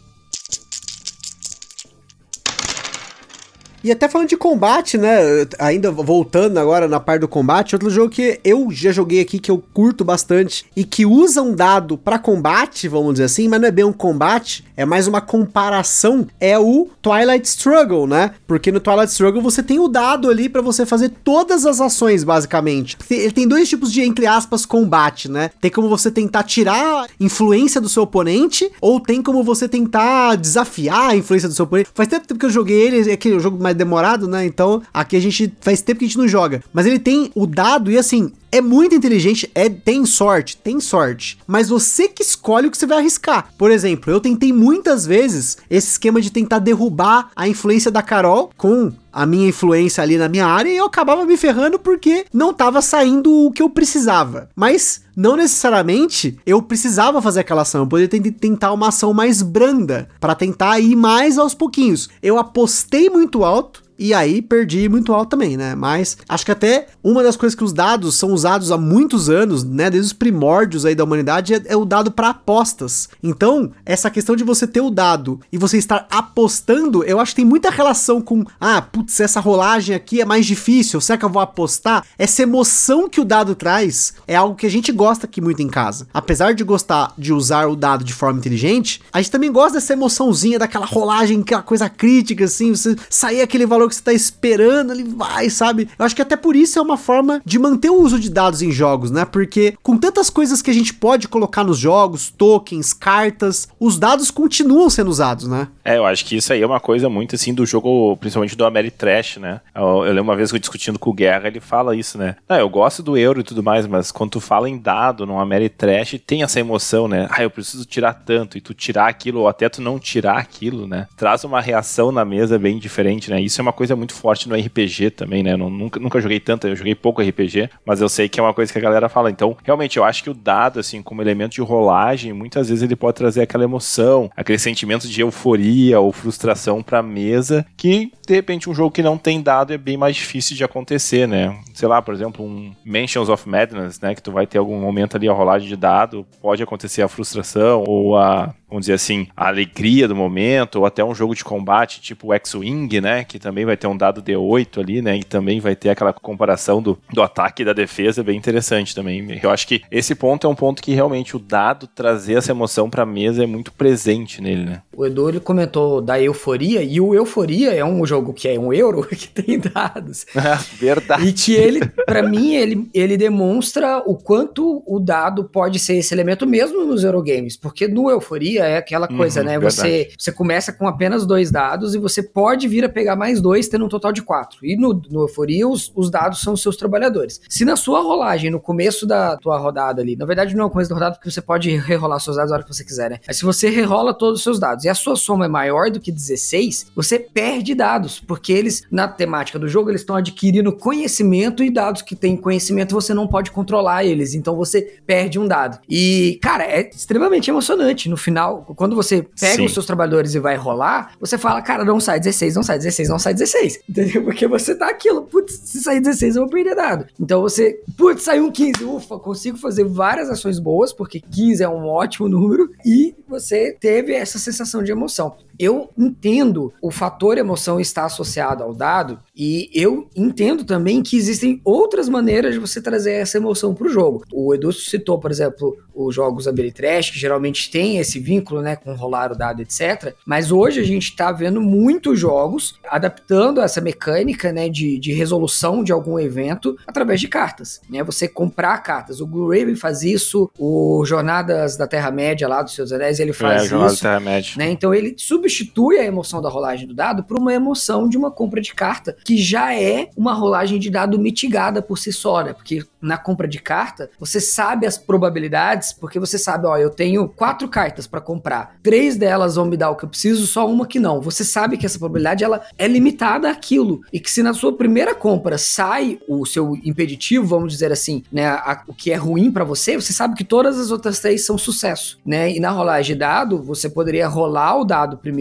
[SPEAKER 2] E até falando de combate, né? Ainda voltando agora na parte do combate, outro jogo que eu já joguei aqui que eu curto bastante e que usa um dado para combate, vamos dizer assim, mas não é bem um combate, é mais uma comparação, é o Twilight Struggle, né? Porque no Twilight Struggle você tem o dado ali para você fazer todas as ações, basicamente. Ele tem dois tipos de, entre aspas, combate, né? Tem como você tentar tirar influência do seu oponente, ou tem como você tentar desafiar a influência do seu oponente. Faz tempo que eu joguei ele, é aquele jogo mais mais demorado, né? Então aqui a gente faz tempo que a gente não joga. Mas ele tem o dado e assim, é muito inteligente, é tem sorte, tem sorte, mas você que escolhe o que você vai arriscar. Por exemplo, eu tentei muitas vezes esse esquema de tentar derrubar a influência da Carol com a minha influência ali na minha área e eu acabava me ferrando porque não estava saindo o que eu precisava. Mas não necessariamente eu precisava fazer aquela ação, eu poderia tentar uma ação mais branda para tentar ir mais aos pouquinhos. Eu apostei muito alto e aí perdi muito alto também, né? Mas acho que até uma das coisas que os dados são usados há muitos anos, né? Desde os primórdios aí da humanidade, é, é o dado para apostas. Então, essa questão de você ter o dado e você estar apostando, eu acho que tem muita relação com, ah, putz, essa rolagem aqui é mais difícil, será que eu vou apostar? Essa emoção que o dado traz é algo que a gente gosta aqui muito em casa. Apesar de gostar de usar o dado de forma inteligente, a gente também gosta dessa emoçãozinha, daquela rolagem, aquela coisa crítica, assim, você sair aquele valor valor que você tá esperando, ele vai, sabe? Eu acho que até por isso é uma forma de manter o uso de dados em jogos, né? Porque com tantas coisas que a gente pode colocar nos jogos, tokens, cartas, os dados continuam sendo usados, né?
[SPEAKER 3] É, eu acho que isso aí é uma coisa muito assim do jogo, principalmente do Ameritrash, né? Eu, eu lembro uma vez que eu discutindo com o Guerra, ele fala isso, né? Ah, eu gosto do euro e tudo mais, mas quando tu fala em dado num Ameritrash, tem essa emoção, né? Ah, eu preciso tirar tanto, e tu tirar aquilo, ou até tu não tirar aquilo, né? Traz uma reação na mesa bem diferente, né? Isso é uma coisa muito forte no RPG também, né? Eu nunca, nunca joguei tanto, eu joguei pouco RPG, mas eu sei que é uma coisa que a galera fala. Então, realmente, eu acho que o dado, assim, como elemento de rolagem, muitas vezes ele pode trazer aquela emoção, aquele sentimento de euforia ou frustração pra mesa, que, de repente, um jogo que não tem dado é bem mais difícil de acontecer, né? Sei lá, por exemplo, um Mansions of Madness, né? Que tu vai ter algum momento ali a rolagem de dado, pode acontecer a frustração ou a vamos dizer assim, a alegria do momento, ou até um jogo de combate tipo X-Wing, né? Que também vai ter um dado D8 ali, né? E também vai ter aquela comparação do, do ataque e da defesa, bem interessante também. Eu acho que esse ponto é um ponto que realmente o dado trazer essa emoção pra mesa é muito presente nele, né?
[SPEAKER 4] O Edu ele comentou da euforia, e o Euforia é um jogo que é um euro que tem dados.
[SPEAKER 3] Verdade.
[SPEAKER 4] E que ele, para mim, ele, ele demonstra o quanto o dado pode ser esse elemento mesmo nos Eurogames, porque no Euforia é aquela coisa, uhum, né? Você, você começa com apenas dois dados e você pode vir a pegar mais dois, tendo um total de quatro. E no, no Euforia, os, os dados são os seus trabalhadores. Se na sua rolagem, no começo da tua rodada ali, na verdade não é o começo da rodada, porque você pode rerolar seus dados a hora que você quiser, né? Mas se você rerola todos os seus dados e a sua soma é maior do que 16, você perde dados, porque eles, na temática do jogo, eles estão adquirindo conhecimento e dados que têm conhecimento você não pode controlar eles, então você perde um dado. E, cara, é extremamente emocionante. No final, quando você pega Sim. os seus trabalhadores e vai rolar, você fala, cara, não sai 16, não sai 16, não sai 16. Entendeu? Porque você tá aquilo, putz, se sair 16 eu vou perder dado. Então você, putz, saiu um 15, ufa, consigo fazer várias ações boas, porque 15 é um ótimo número, e você teve essa sensação de emoção. Eu entendo o fator emoção estar associado ao dado e eu entendo também que existem outras maneiras de você trazer essa emoção para o jogo. O Edu citou, por exemplo, os jogos Trash, que geralmente tem esse vínculo né, com rolar o dado, etc. Mas hoje a gente está vendo muitos jogos adaptando essa mecânica né, de, de resolução de algum evento através de cartas. Né? Você comprar cartas. O Blue Raven faz isso, o Jornadas da Terra-média lá dos Seus Anéis, ele faz
[SPEAKER 3] é,
[SPEAKER 4] isso. Né? Então ele substitui a emoção da rolagem do dado por uma emoção de uma compra de carta, que já é uma rolagem de dado mitigada por si só, né? Porque na compra de carta, você sabe as probabilidades, porque você sabe, ó, eu tenho quatro cartas para comprar, três delas vão me dar o que eu preciso, só uma que não. Você sabe que essa probabilidade ela é limitada àquilo e que se na sua primeira compra sai o seu impeditivo, vamos dizer assim, né, a, o que é ruim para você, você sabe que todas as outras três são sucesso, né? E na rolagem de dado, você poderia rolar o dado primeiro,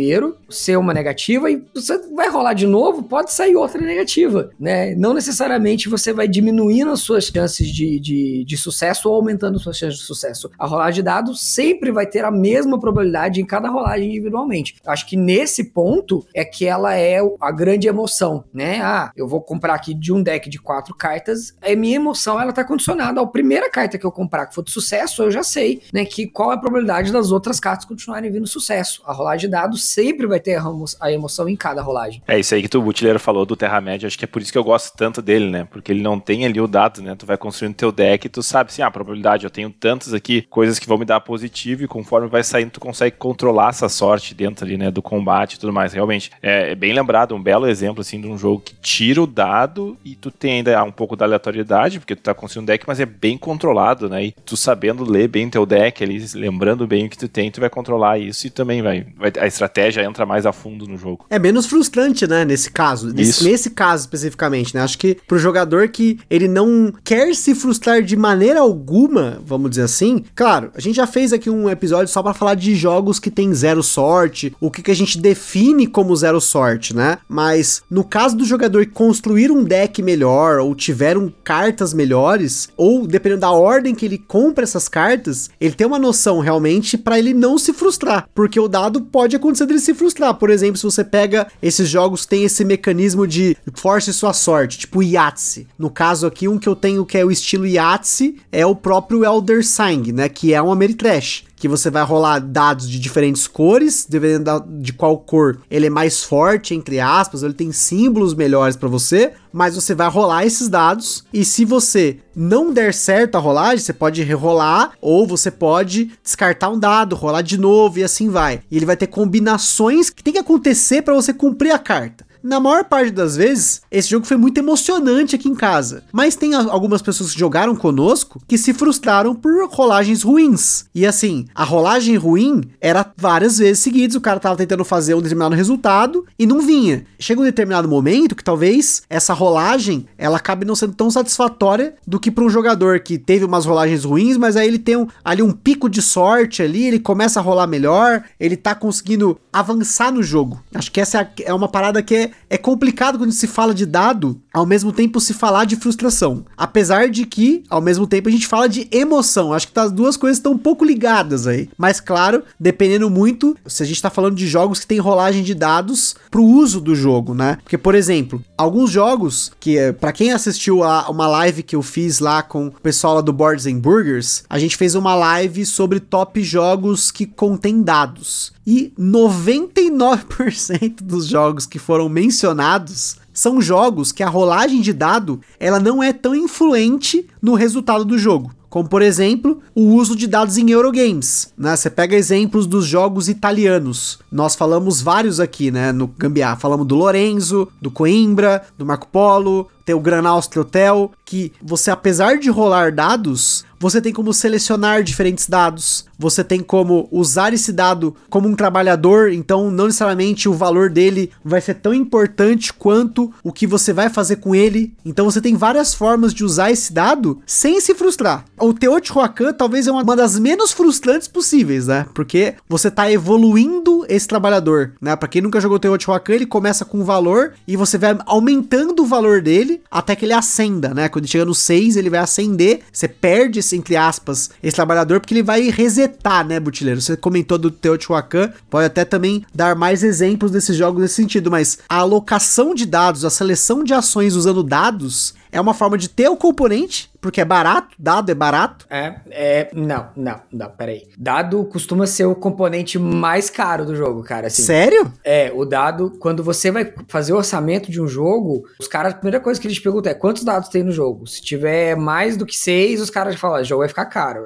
[SPEAKER 4] ser uma negativa e você vai rolar de novo, pode sair outra negativa, né? Não necessariamente você vai diminuindo as suas chances de, de, de sucesso ou aumentando suas chances de sucesso. A rolagem de dados sempre vai ter a mesma probabilidade em cada rolagem individualmente. Acho que nesse ponto é que ela é a grande emoção, né? Ah, eu vou comprar aqui de um deck de quatro cartas, a minha emoção ela tá condicionada à primeira carta que eu comprar que for de sucesso, eu já sei, né, que qual é a probabilidade das outras cartas continuarem vindo sucesso. A rolagem de dados sempre vai ter a emoção em cada rolagem.
[SPEAKER 3] É isso aí que tu, Butileiro, falou do Terra-média, acho que é por isso que eu gosto tanto dele, né? Porque ele não tem ali o dado, né? Tu vai construindo teu deck, tu sabe assim, ah, a probabilidade, eu tenho tantas aqui, coisas que vão me dar positivo, e conforme vai saindo, tu consegue controlar essa sorte dentro ali, né, do combate e tudo mais. Realmente, é, é, bem lembrado, um belo exemplo, assim, de um jogo que tira o dado e tu tem ainda um pouco da aleatoriedade, porque tu tá construindo um deck, mas é bem controlado, né, e tu sabendo ler bem teu deck ali, lembrando bem o que tu tem, tu vai controlar isso e também vai, vai a estratégia entra mais a fundo no jogo.
[SPEAKER 2] É menos frustrante, né, nesse caso, nesse, nesse caso especificamente, né, acho que pro jogador que ele não quer se frustrar de maneira alguma, vamos dizer assim. Claro, a gente já fez aqui um episódio só para falar de jogos que tem zero sorte, o que, que a gente define como zero sorte, né? Mas no caso do jogador construir um deck melhor ou tiveram cartas melhores, ou dependendo da ordem que ele compra essas cartas, ele tem uma noção realmente para ele não se frustrar, porque o dado pode acontecer dele se frustrar. Por exemplo, se você pega esses jogos tem esse mecanismo de de force sua sorte, tipo Yahtzee. No caso aqui, um que eu tenho que é o estilo Yahtzee é o próprio Elder Sign, né? Que é um Ameritrash que você vai rolar dados de diferentes cores, dependendo de qual cor ele é mais forte, entre aspas, ele tem símbolos melhores para você, mas você vai rolar esses dados e se você não der certo a rolagem, você pode rerolar ou você pode descartar um dado, rolar de novo e assim vai. E ele vai ter combinações que tem que acontecer para você cumprir a carta. Na maior parte das vezes, esse jogo foi muito emocionante aqui em casa. Mas tem algumas pessoas que jogaram conosco que se frustraram por rolagens ruins. E assim, a rolagem ruim era várias vezes seguidas, o cara tava tentando fazer um determinado resultado e não vinha. Chega um determinado momento que talvez essa rolagem ela acabe não sendo tão satisfatória do que para um jogador que teve umas rolagens ruins, mas aí ele tem um, ali um pico de sorte ali, ele começa a rolar melhor, ele tá conseguindo avançar no jogo. Acho que essa é, é uma parada que é é complicado quando se fala de dado, ao mesmo tempo se falar de frustração. Apesar de que, ao mesmo tempo, a gente fala de emoção. Acho que as duas coisas estão um pouco ligadas aí. Mas, claro, dependendo muito, se a gente tá falando de jogos que tem rolagem de dados pro uso do jogo, né? Porque, por exemplo, alguns jogos que, eh, para quem assistiu a uma live que eu fiz lá com o pessoal lá do Boards and Burgers, a gente fez uma live sobre top jogos que contém dados. E 99% dos jogos que foram mencionados são jogos que a rolagem de dado ela não é tão influente no resultado do jogo. Como, por exemplo, o uso de dados em Eurogames. Né? Você pega exemplos dos jogos italianos. Nós falamos vários aqui, né? No Gambiar. Falamos do Lorenzo, do Coimbra, do Marco Polo, tem o Gran Austria Hotel, que você, apesar de rolar dados, você tem como selecionar diferentes dados, você tem como usar esse dado como um trabalhador, então não necessariamente o valor dele vai ser tão importante quanto o que você vai fazer com ele. Então você tem várias formas de usar esse dado sem se frustrar. O Teotihuacan talvez é uma das menos frustrantes possíveis, né? Porque você está evoluindo esse trabalhador, né? Para quem nunca jogou Teotihuacan, ele começa com um valor e você vai aumentando o valor dele até que ele acenda, né? Quando chega no 6, ele vai acender, você perde esse entre aspas, esse trabalhador, porque ele vai resetar, né, Butileiro? Você comentou do Teotihuacan, pode até também dar mais exemplos desses jogos nesse sentido, mas a alocação de dados, a seleção de ações usando dados é uma forma de ter o componente, porque é barato, dado é barato.
[SPEAKER 4] É, é, não, não, não, peraí. Dado costuma ser o componente mais caro do jogo, cara. Assim,
[SPEAKER 2] Sério?
[SPEAKER 4] É, o dado, quando você vai fazer o orçamento de um jogo, os caras, a primeira coisa que eles perguntam é quantos dados tem no jogo. Se tiver mais do que seis, os caras falam, o jogo vai ficar caro.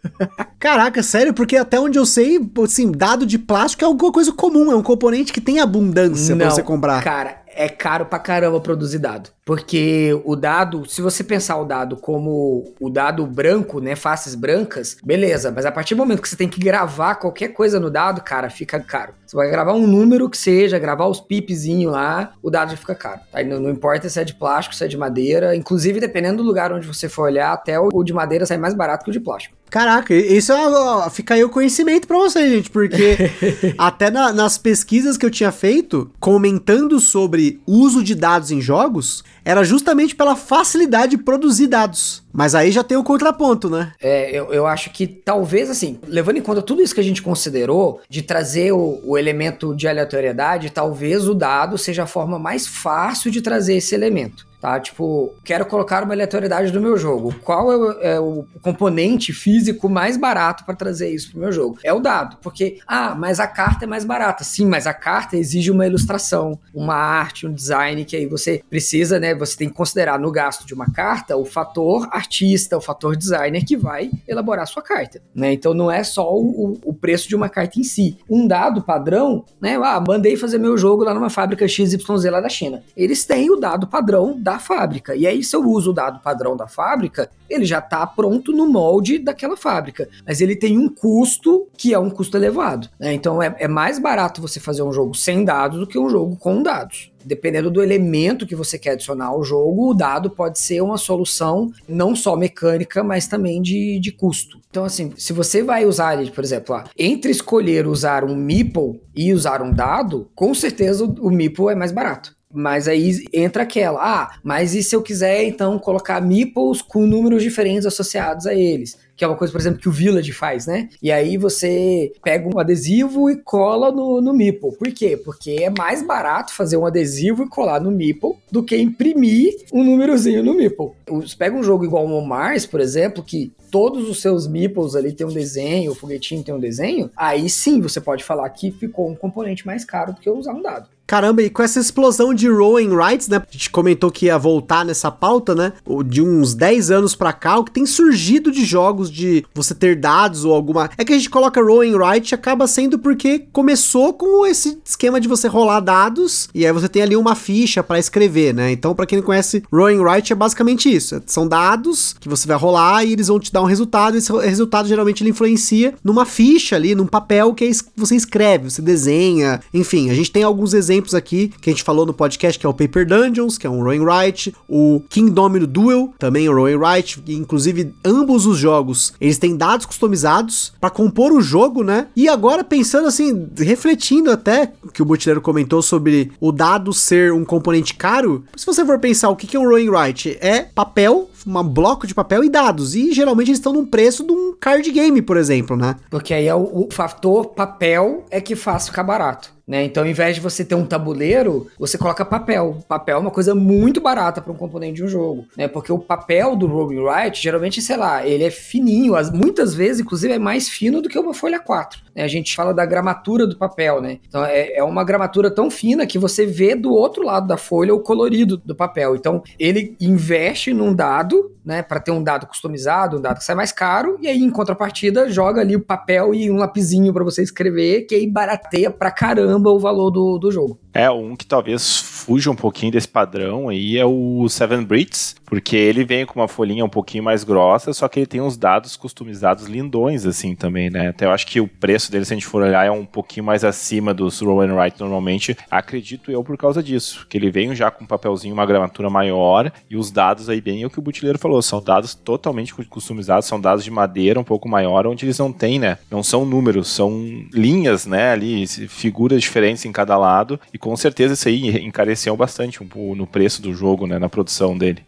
[SPEAKER 2] Caraca, sério? Porque até onde eu sei, assim, dado de plástico é alguma coisa comum, é um componente que tem abundância não, pra você comprar.
[SPEAKER 4] Cara, é caro pra caramba produzir dado. Porque o dado, se você pensar o dado como o dado branco, né, faces brancas, beleza, mas a partir do momento que você tem que gravar qualquer coisa no dado, cara, fica caro. Você vai gravar um número que seja, gravar os pipezinhos lá, o dado já fica caro. Tá? Não, não, importa se é de plástico, se é de madeira, inclusive dependendo do lugar onde você for olhar, até o de madeira sai mais barato que o de plástico.
[SPEAKER 2] Caraca, isso é, fica aí o conhecimento para você, gente, porque até na, nas pesquisas que eu tinha feito, comentando sobre uso de dados em jogos, era justamente pela facilidade de produzir dados. Mas aí já tem o contraponto, né?
[SPEAKER 4] É, eu, eu acho que talvez, assim, levando em conta tudo isso que a gente considerou, de trazer o, o elemento de aleatoriedade, talvez o dado seja a forma mais fácil de trazer esse elemento tá? Tipo, quero colocar uma aleatoriedade no meu jogo. Qual é o, é o componente físico mais barato para trazer isso pro meu jogo? É o dado, porque, ah, mas a carta é mais barata. Sim, mas a carta exige uma ilustração, uma arte, um design, que aí você precisa, né? Você tem que considerar no gasto de uma carta o fator artista, o fator designer que vai elaborar a sua carta, né? Então não é só o, o preço de uma carta em si. Um dado padrão, né? Ah, mandei fazer meu jogo lá numa fábrica XYZ lá da China. Eles têm o dado padrão da da fábrica. E aí, se eu uso o dado padrão da fábrica, ele já está pronto no molde daquela fábrica. Mas ele tem um custo que é um custo elevado. Né? Então é, é mais barato você fazer um jogo sem dados do que um jogo com dados dependendo do elemento que você quer adicionar ao jogo, o dado pode ser uma solução não só mecânica, mas também de, de custo. Então, assim, se você vai usar, por exemplo, entre escolher usar um Meeple e usar um dado, com certeza o Meeple é mais barato. Mas aí entra aquela, ah, mas e se eu quiser então colocar meeples com números diferentes associados a eles? que é uma coisa, por exemplo, que o Village faz, né? E aí você pega um adesivo e cola no, no Meeple. Por quê? Porque é mais barato fazer um adesivo e colar no Meeple do que imprimir um númerozinho no Meeple. Você pega um jogo igual o Mars, por exemplo, que todos os seus meeples ali tem um desenho, o foguetinho tem um desenho, aí sim você pode falar que ficou um componente mais caro do que usar um dado.
[SPEAKER 2] Caramba, e com essa explosão de Rowan Rights, né? A gente comentou que ia voltar nessa pauta, né? De uns 10 anos pra cá, o que tem surgido de jogos de você ter dados ou alguma. É que a gente coloca Rowan Right acaba sendo porque começou com esse esquema de você rolar dados e aí você tem ali uma ficha para escrever, né? Então, para quem não conhece, Rowan Right é basicamente isso. São dados que você vai rolar e eles vão te dar um resultado. Esse resultado geralmente ele influencia numa ficha ali, num papel que você escreve, você desenha. Enfim, a gente tem alguns exemplos exemplos aqui que a gente falou no podcast, que é o Paper Dungeons, que é um Rowan Wright, o King Domino Duel, também um Rowan Wright, inclusive ambos os jogos, eles têm dados customizados para compor o jogo, né? E agora pensando assim, refletindo até que o Butileiro comentou sobre o dado ser um componente caro, se você for pensar o que é um Rowan Wright, é papel, um bloco de papel e dados. E geralmente eles estão num preço de um card game, por exemplo, né?
[SPEAKER 4] Porque aí é o, o fator papel é que faz ficar barato. Né? Então, ao invés de você ter um tabuleiro, você coloca papel. Papel é uma coisa muito barata para um componente de um jogo, né? Porque o papel do Robin Wright, geralmente, sei lá, ele é fininho, muitas vezes, inclusive, é mais fino do que uma folha 4. Né? A gente fala da gramatura do papel, né? Então, é, é uma gramatura tão fina que você vê do outro lado da folha o colorido do papel. Então, ele investe num dado, né, para ter um dado customizado, um dado que sai mais caro, e aí, em contrapartida, joga ali o papel e um lapisinho para você escrever, que aí barateia pra caramba caramba o valor do, do jogo.
[SPEAKER 3] É, um que talvez fuja um pouquinho desse padrão aí é o Seven Brits, porque ele vem com uma folhinha um pouquinho mais grossa, só que ele tem uns dados customizados lindões, assim, também, né? Até eu acho que o preço dele, se a gente for olhar, é um pouquinho mais acima dos Rowan Wright normalmente, acredito eu por causa disso, que ele vem já com um papelzinho, uma gramatura maior, e os dados aí bem é o que o Butileiro falou, são dados totalmente customizados, são dados de madeira um pouco maior, onde eles não têm, né? Não são números, são linhas, né, ali, figuras diferentes em cada lado, e com certeza isso aí encareceu bastante no preço do jogo, né, na produção dele.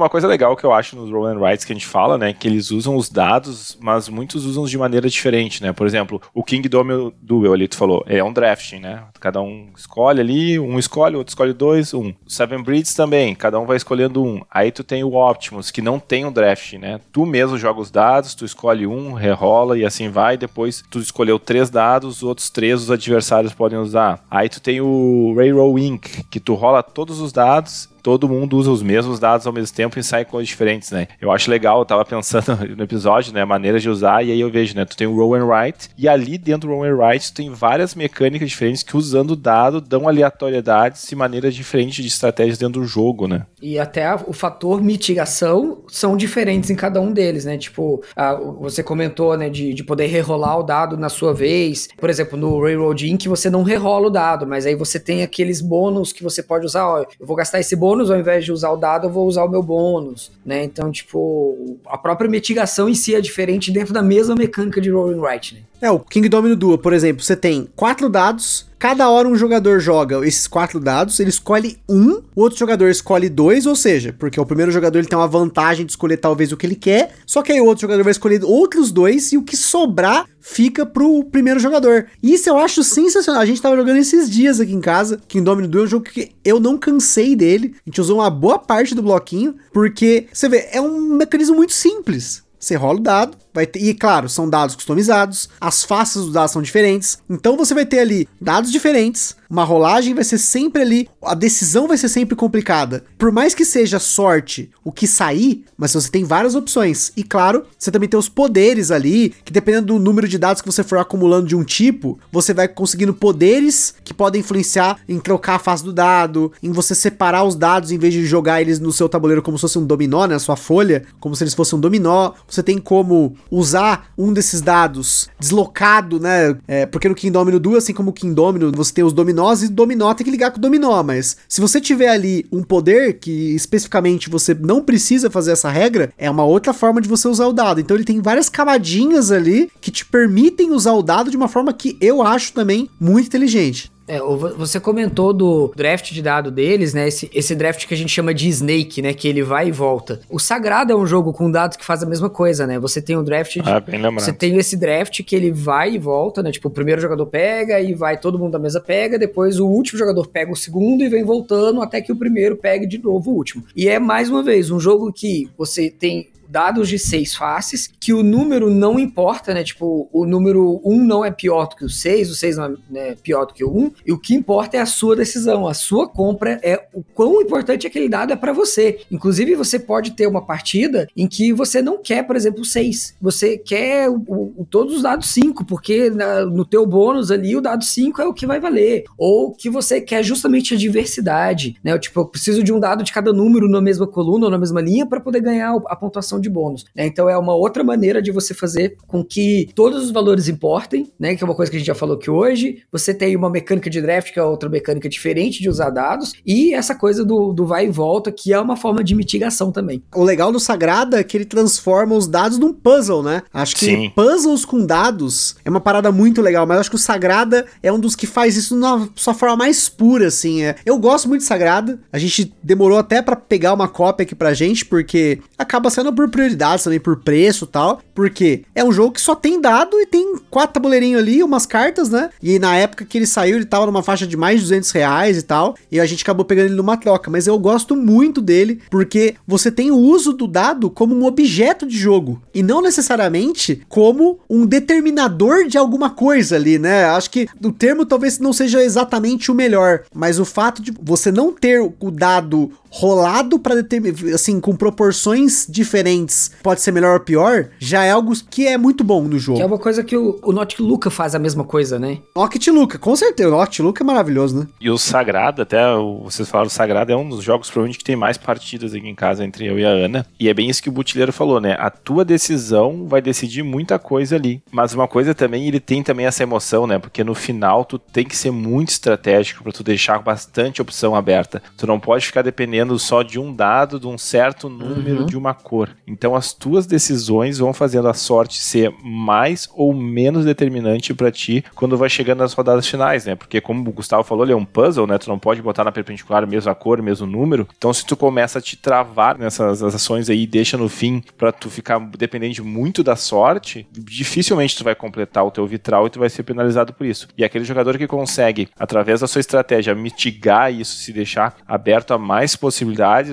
[SPEAKER 3] Uma coisa legal que eu acho nos roll and writes que a gente fala, né, que eles usam os dados, mas muitos usam de maneira diferente, né? Por exemplo, o King Domino Duel ali, tu falou, é um drafting, né? Cada um escolhe ali, um escolhe, outro escolhe dois, um. Seven Breeds também, cada um vai escolhendo um. Aí tu tem o Optimus, que não tem um draft, né? Tu mesmo joga os dados, tu escolhe um, rerola e assim vai. Depois tu escolheu três dados, os outros três os adversários podem usar. Aí tu tem o Railroad Inc., que tu rola todos os dados todo mundo usa os mesmos dados ao mesmo tempo e sai coisas diferentes, né? Eu acho legal, eu tava pensando no episódio, né, maneiras de usar, e aí eu vejo, né, tu tem o roll and write, e ali dentro do roll and write tu tem várias mecânicas diferentes que usando o dado dão aleatoriedades e maneiras diferentes de estratégias dentro do jogo, né?
[SPEAKER 4] E até o fator mitigação são diferentes em cada um deles, né? Tipo, a, você comentou, né, de, de poder rerolar o dado na sua vez. Por exemplo, no Railroad Inc. você não rerola o dado, mas aí você tem aqueles bônus que você pode usar, ó, eu vou gastar esse bônus bônus, ao invés de usar o dado, eu vou usar o meu bônus, né? Então, tipo, a própria mitigação em si é diferente dentro da mesma mecânica de Rolling Right, né?
[SPEAKER 2] É, o King Domino Duel, por exemplo, você tem quatro dados, cada hora um jogador joga esses quatro dados, ele escolhe um, o outro jogador escolhe dois, ou seja, porque o primeiro jogador ele tem uma vantagem de escolher talvez o que ele quer, só que aí o outro jogador vai escolher outros dois e o que sobrar fica pro primeiro jogador. Isso eu acho sensacional. A gente tava jogando esses dias aqui em casa, King Domino Duel é um jogo que eu não cansei dele. A gente usou uma boa parte do bloquinho, porque você vê, é um mecanismo muito simples. Você rola o dado, vai ter, e claro, são dados customizados, as faces dos dados são diferentes, então você vai ter ali dados diferentes, uma rolagem vai ser sempre ali, a decisão vai ser sempre complicada. Por mais que seja sorte o que sair, mas você tem várias opções. E claro, você também tem os poderes ali, que dependendo do número de dados que você for acumulando de um tipo, você vai conseguindo poderes que podem influenciar em trocar a face do dado, em você separar os dados em vez de jogar eles no seu tabuleiro como se fosse um dominó, né, a sua folha, como se eles fossem um dominó. Você tem como usar um desses dados deslocado, né, é, porque no King Domino 2, assim como o King Domino, você tem os dominós e dominó tem que ligar com o dominó, mas se você tiver ali um poder que especificamente você não precisa fazer essa regra, é uma outra forma de você usar o dado. Então ele tem várias camadinhas ali que te permitem usar o dado de uma forma que eu acho também muito inteligente.
[SPEAKER 4] É, você comentou do draft de dado deles, né? Esse, esse draft que a gente chama de Snake, né? Que ele vai e volta. O Sagrado é um jogo com dados que faz a mesma coisa, né? Você tem um draft de,
[SPEAKER 3] Ah, bem lembrado.
[SPEAKER 4] Você tem esse draft que ele vai e volta, né? Tipo, o primeiro jogador pega e vai, todo mundo da mesa pega, depois o último jogador pega o segundo e vem voltando até que o primeiro pegue de novo o último. E é mais uma vez um jogo que você tem dados de seis faces, que o número não importa, né? Tipo, o número um não é pior do que o seis, o seis não é né, pior do que o um, e o que importa é a sua decisão, a sua compra é o quão importante aquele dado é para você. Inclusive, você pode ter uma partida em que você não quer, por exemplo, seis, você quer o, o, todos os dados cinco, porque na, no teu bônus ali o dado cinco é o que vai valer, ou que você quer justamente a diversidade, né? Tipo, eu preciso de um dado de cada número na mesma coluna ou na mesma linha para poder ganhar a pontuação de bônus. Né? Então é uma outra maneira de você fazer com que todos os valores importem, né? Que é uma coisa que a gente já falou que hoje você tem uma mecânica de draft que é outra mecânica diferente de usar dados e essa coisa do, do vai e volta que é uma forma de mitigação também.
[SPEAKER 2] O legal do Sagrada é que ele transforma os dados num puzzle, né? Acho que
[SPEAKER 3] Sim.
[SPEAKER 2] puzzles com dados é uma parada muito legal, mas acho que o Sagrada é um dos que faz isso na sua forma mais pura, assim. É. Eu gosto muito de Sagrada. A gente demorou até para pegar uma cópia aqui pra gente, porque acaba sendo por prioridades também, por preço e tal. Porque é um jogo que só tem dado e tem quatro tabuleirinhos ali, umas cartas, né? E na época que ele saiu, ele tava numa faixa de mais de 200 reais e tal. E a gente acabou pegando ele numa troca. Mas eu gosto muito dele, porque você tem o uso do dado como um objeto de jogo. E não necessariamente como um determinador de alguma coisa ali, né? Acho que o termo talvez não seja exatamente o melhor. Mas o fato de você não ter o dado rolado para determinar, assim, com proporções diferentes, pode ser melhor ou pior, já é algo que é muito bom no jogo.
[SPEAKER 4] Que é uma coisa que o, o Nocti Luca faz a mesma coisa, né?
[SPEAKER 2] Nocti Luca, com certeza. O Nocti Luca é maravilhoso, né?
[SPEAKER 3] E o Sagrado, até vocês falaram, o Sagrado é um dos jogos provavelmente que tem mais partidas aqui em casa entre eu e a Ana. E é bem isso que o Butileiro falou, né? A tua decisão vai decidir muita coisa ali. Mas uma coisa também, ele tem também essa emoção, né? Porque no final tu tem que ser muito estratégico pra tu deixar bastante opção aberta. Tu não pode ficar dependendo só de um dado, de um certo número,
[SPEAKER 4] Uhum.
[SPEAKER 3] de uma cor. Então as tuas decisões vão fazendo a sorte ser mais ou menos determinante pra ti quando vai chegando nas rodadas finais, né? Porque como o Gustavo falou, ele é um puzzle, né? Tu não pode botar na perpendicular a mesma cor, mesmo número. Então se tu começa a te travar nessas ações aí e deixa no fim pra tu ficar dependente muito da sorte, dificilmente tu vai completar o teu vitral e tu vai ser penalizado por isso. E aquele jogador que consegue, através da sua estratégia, mitigar isso, se deixar aberto a mais possibilidades,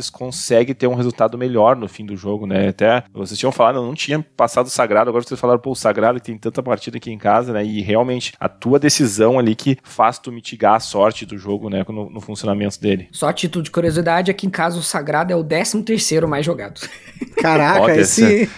[SPEAKER 3] consegue ter um resultado melhor no fim do jogo, né? Até vocês tinham falado, eu não tinha passado o Sagrado, agora vocês falaram, pô, o Sagrado tem tanta partida aqui em casa, né? E realmente a tua decisão ali que faz tu mitigar a sorte do jogo, né? No, no funcionamento dele.
[SPEAKER 4] Só a título de curiosidade, aqui em casa o Sagrado é o 13 terceiro mais jogado.
[SPEAKER 2] Caraca,
[SPEAKER 3] Pode
[SPEAKER 2] esse.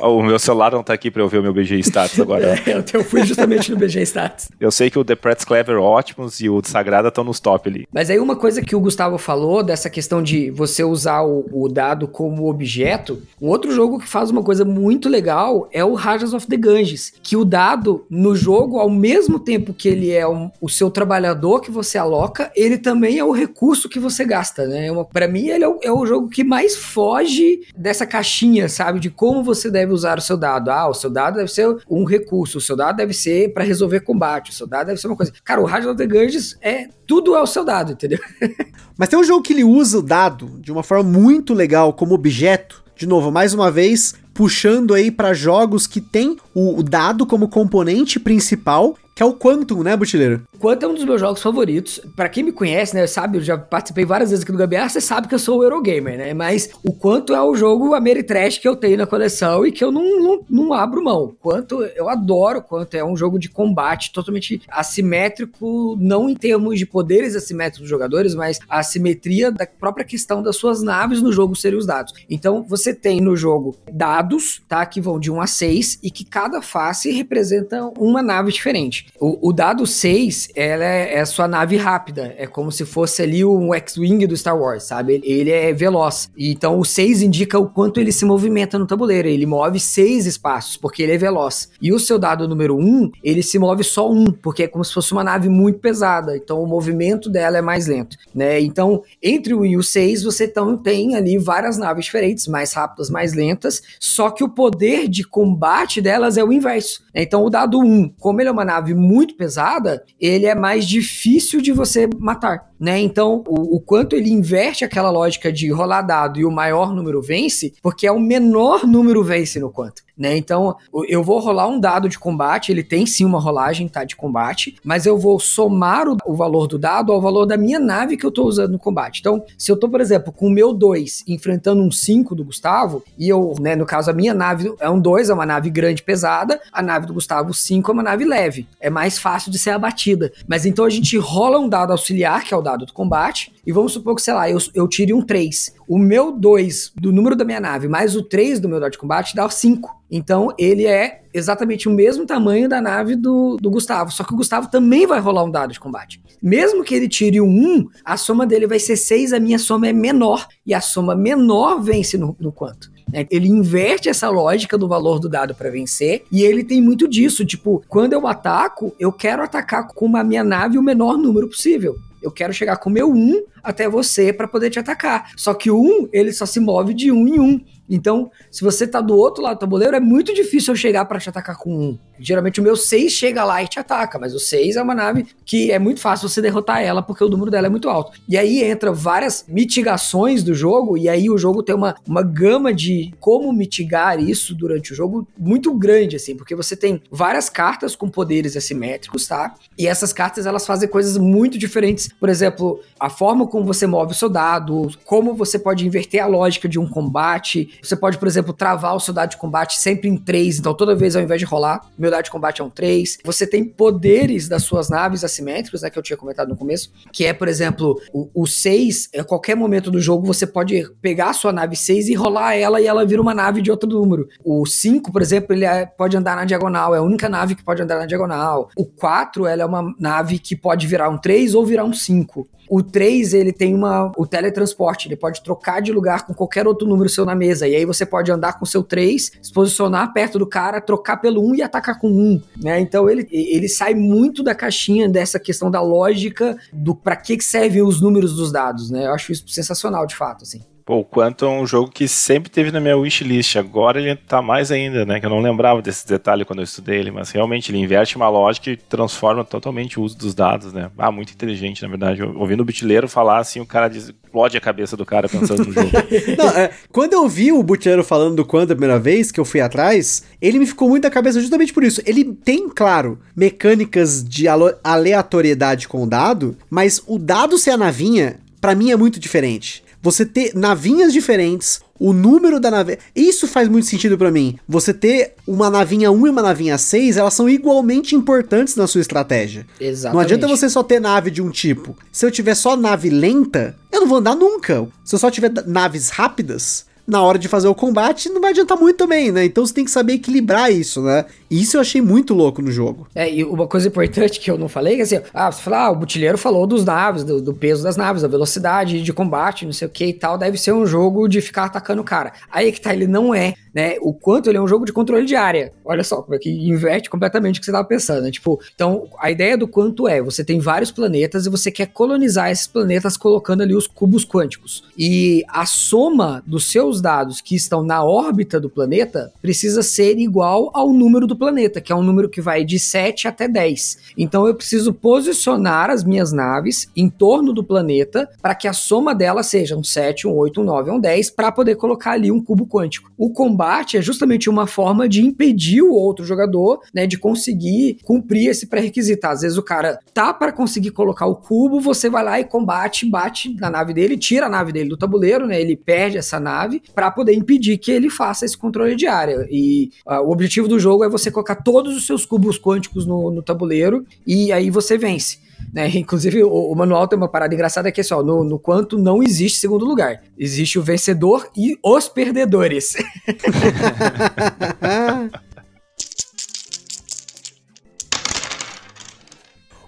[SPEAKER 3] O meu celular não tá aqui pra eu ver o meu BG Status agora.
[SPEAKER 4] eu, eu fui justamente no BG Stats.
[SPEAKER 3] Eu sei que o The Pretz Clever Optimus e o Sagrada estão nos top ali.
[SPEAKER 4] Mas aí uma coisa que o Gustavo falou dessa questão de você usar o, o dado como objeto, um outro jogo que faz uma coisa muito legal é o Rajas of the Ganges, que o dado no jogo, ao mesmo tempo que ele é um- o seu trabalhador que você aloca, ele também é o recurso que você gasta, né? É uma, pra mim, ele é o, é o jogo que mais foge dessa caixinha, sabe? De como você deve usar o seu dado. Ah, o seu dado deve ser um recurso, o seu dado deve ser pra resolver combate, o seu dado deve ser uma coisa. Cara, o Rajas of the Ganges é tudo é o seu dado, entendeu?
[SPEAKER 2] Mas tem um jogo que ele usa o dado de uma forma muito legal como objeto. De novo, mais uma vez, puxando aí pra jogos que tem o, dado como componente principal, que é o Quantum, né, Butileiro?
[SPEAKER 4] Quanto é um dos meus jogos favoritos. Pra quem me conhece, né, sabe, eu já participei várias vezes aqui do Gambiarra, você sabe que eu sou o Eurogamer, né? Mas o quanto é o jogo Ameritrash que eu tenho na coleção e que eu não, não, não abro mão. Quanto eu adoro quanto é um jogo de combate totalmente assimétrico, não em termos de poderes assimétricos dos jogadores, mas a assimetria da própria questão das suas naves no jogo serem os dados. Então você tem no jogo dados, tá? Que vão de 1 a 6 e que cada face representa uma nave diferente. O, o dado 6, ela é, é a sua nave rápida. É como se fosse ali um X-Wing do Star Wars, sabe? Ele é veloz. Então o 6 indica o quanto ele se movimenta no tabuleiro. Ele move seis espaços, porque ele é veloz. E o seu dado número 1, ele se move só um, porque é como se fosse uma nave muito pesada. Então o movimento dela é mais lento, né? Então, entre o 1 e o 6, você então tem ali várias naves diferentes, mais rápidas, mais lentas, só que o poder de combate delas é o inverso. Então o dado 1, como ele é uma nave muito pesada, ele é mais difícil de você matar. Né? Então, o, o, quanto ele inverte aquela lógica de rolar dado e o maior número vence, porque é o menor número vence no quanto. Né? Então, eu vou rolar um dado de combate, ele tem sim uma rolagem tá, de combate, mas eu vou somar o, o valor do dado ao valor da minha nave que eu estou usando no combate. Então, se eu estou, por exemplo, com o meu 2 enfrentando um 5 do Gustavo, e eu, né, no caso, a minha nave é um 2, é uma nave grande pesada, a nave do Gustavo 5 é uma nave leve. É mais fácil de ser abatida. Mas então a gente rola um dado auxiliar, que é o dado do combate, e vamos supor que, sei lá, eu, eu tire um 3. O meu 2 do número da minha nave mais o 3 do meu dado de combate dá 5. Então ele é exatamente o mesmo tamanho da nave do, do Gustavo. Só que o Gustavo também vai rolar um dado de combate. Mesmo que ele tire um 1, a soma dele vai ser 6, a minha soma é menor. E a soma menor vence no, no quanto. É, ele inverte essa lógica do valor do dado para vencer e ele tem muito disso. Tipo, quando eu ataco, eu quero atacar com a minha nave o menor número possível. Eu quero chegar com o meu 1 até você para poder te atacar. Só que o 1, ele só se move de 1 em 1. Então, se você tá do outro lado do tabuleiro, é muito difícil eu chegar para te atacar com um. Geralmente o meu 6 chega lá e te ataca, mas o 6 é uma nave que é muito fácil você derrotar ela porque o número dela é muito alto. E aí entra várias mitigações do jogo, e aí o jogo tem uma, uma gama de como mitigar isso durante o jogo muito grande, assim, porque você tem várias cartas com poderes assimétricos, tá? E essas cartas elas fazem coisas muito diferentes. Por exemplo, a forma como você move o seu dado, como você pode inverter a lógica de um combate. Você pode, por exemplo, travar o seu dado de combate sempre em 3, então toda vez ao invés de rolar, meu dado de combate é um 3. Você tem poderes das suas naves assimétricos, né, que eu tinha comentado no começo, que é, por exemplo, o, o 6, a qualquer momento do jogo você pode pegar a sua nave 6 e rolar ela e ela vira uma nave de outro número. O 5, por exemplo, ele é, pode andar na diagonal, é a única nave que pode andar na diagonal. O 4, ela é uma nave que pode virar um 3 ou virar um 5. O 3, ele tem uma, o teletransporte, ele pode trocar de lugar com qualquer outro número seu na mesa. E aí você pode andar com seu 3, se posicionar perto do cara, trocar pelo 1 e atacar com 1. Né? Então ele, ele sai muito da caixinha dessa questão da lógica do para que servem os números dos dados. Né? Eu acho isso sensacional, de fato. Assim.
[SPEAKER 3] Pô, o Quantum é um jogo que sempre teve na minha wishlist. Agora ele tá mais ainda, né? Que eu não lembrava desse detalhe quando eu estudei ele, mas realmente ele inverte uma lógica e transforma totalmente o uso dos dados, né? Ah, muito inteligente, na verdade. Ouvindo o butileiro falar assim, o cara diz, explode a cabeça do cara pensando no jogo.
[SPEAKER 2] não, é, quando eu vi o butileiro falando do Quantum a primeira vez, que eu fui atrás, ele me ficou muito na cabeça justamente por isso. Ele tem, claro, mecânicas de aleatoriedade com o dado, mas o dado ser a navinha, para mim é muito diferente você ter navinhas diferentes, o número da nave. Isso faz muito sentido para mim. Você ter uma navinha 1 e uma navinha 6, elas são igualmente importantes na sua estratégia.
[SPEAKER 4] Exatamente.
[SPEAKER 2] Não adianta você só ter nave de um tipo. Se eu tiver só nave lenta, eu não vou andar nunca. Se eu só tiver naves rápidas, na hora de fazer o combate não vai adiantar muito também, né? Então você tem que saber equilibrar isso, né? Isso eu achei muito louco no jogo.
[SPEAKER 4] É, e uma coisa importante que eu não falei, é assim, ah, você fala, ah, o butilheiro falou dos naves, do, do, peso das naves, da velocidade de combate, não sei o que e tal, deve ser um jogo de ficar atacando o cara. Aí que tá, ele não é né? O quanto ele é um jogo de controle de área. Olha só, como é que inverte completamente o que você estava pensando, né? Tipo, então a ideia do quanto é, você tem vários planetas e você quer colonizar esses planetas colocando ali os cubos quânticos. E a soma dos seus dados que estão na órbita do planeta precisa ser igual ao número do planeta, que é um número que vai de 7 até 10. Então eu preciso posicionar as minhas naves em torno do planeta para que a soma delas seja um 7, um 8, um 9, um 10, para poder colocar ali um cubo quântico. O combate é justamente uma forma de impedir o outro jogador, né, de conseguir cumprir esse pré-requisito. Às vezes o cara tá para conseguir colocar o cubo, você vai lá e combate, bate na nave dele, tira a nave dele do tabuleiro, né, ele perde essa nave para poder impedir que ele faça esse controle de área. E uh, o objetivo do jogo é você colocar todos os seus cubos quânticos no, no tabuleiro e aí você vence. Né? Inclusive, o, o, manual tem uma parada engraçada que é só, no, no quanto não existe segundo lugar. Existe o vencedor e os perdedores.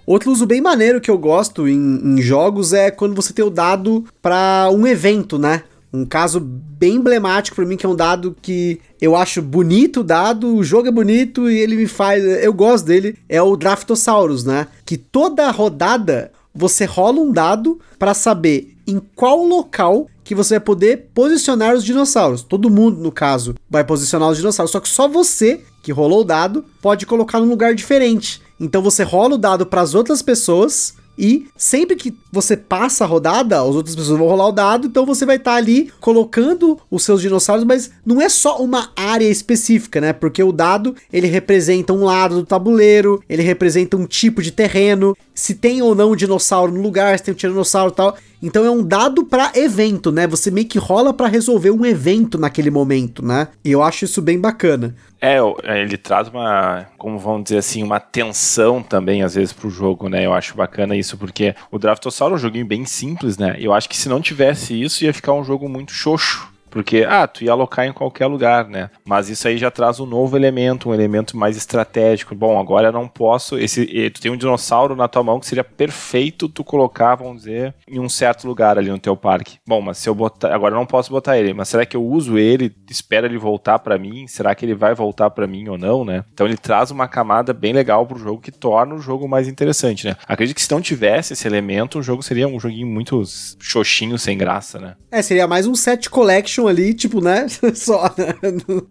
[SPEAKER 2] Outro uso bem maneiro que eu gosto em, em jogos é quando você tem o dado para um evento, né? Um caso bem emblemático para mim, que é um dado que eu acho bonito o dado, o jogo é bonito e ele me faz. Eu gosto dele, é o Draftosaurus, né? Que toda rodada você rola um dado para saber em qual local que você vai poder posicionar os dinossauros. Todo mundo, no caso, vai posicionar os dinossauros, só que só você que rolou o dado pode colocar num lugar diferente. Então você rola o dado para as outras pessoas e sempre que você passa a rodada, as outras pessoas vão rolar o dado, então você vai estar tá ali colocando os seus dinossauros, mas não é só uma área específica, né? Porque o dado, ele representa um lado do tabuleiro, ele representa um tipo de terreno, se tem ou não um dinossauro no lugar, se tem um tiranossauro e tal. Então é um dado para evento, né? Você meio que rola para resolver um evento naquele momento, né? E eu acho isso bem bacana.
[SPEAKER 3] É, é, ele traz uma, como vamos dizer assim, uma tensão também, às vezes, pro jogo, né? Eu acho bacana isso, porque o Draftossauro é um joguinho bem simples, né? Eu acho que se não tivesse isso, ia ficar um jogo muito xoxo. Porque, ah, tu ia alocar em qualquer lugar, né? Mas isso aí já traz um novo elemento, um elemento mais estratégico. Bom, agora eu não posso. Esse, tu tem um dinossauro na tua mão que seria perfeito tu colocar, vamos dizer, em um certo lugar ali no teu parque. Bom, mas se eu botar. Agora eu não posso botar ele, mas será que eu uso ele, espero ele voltar para mim? Será que ele vai voltar para mim ou não, né? Então ele traz uma camada bem legal pro jogo que torna o jogo mais interessante, né? Acredito que se não tivesse esse elemento, o jogo seria um joguinho muito xoxinho, sem graça, né?
[SPEAKER 2] É, seria mais um set collection ali, tipo, né? Só, né?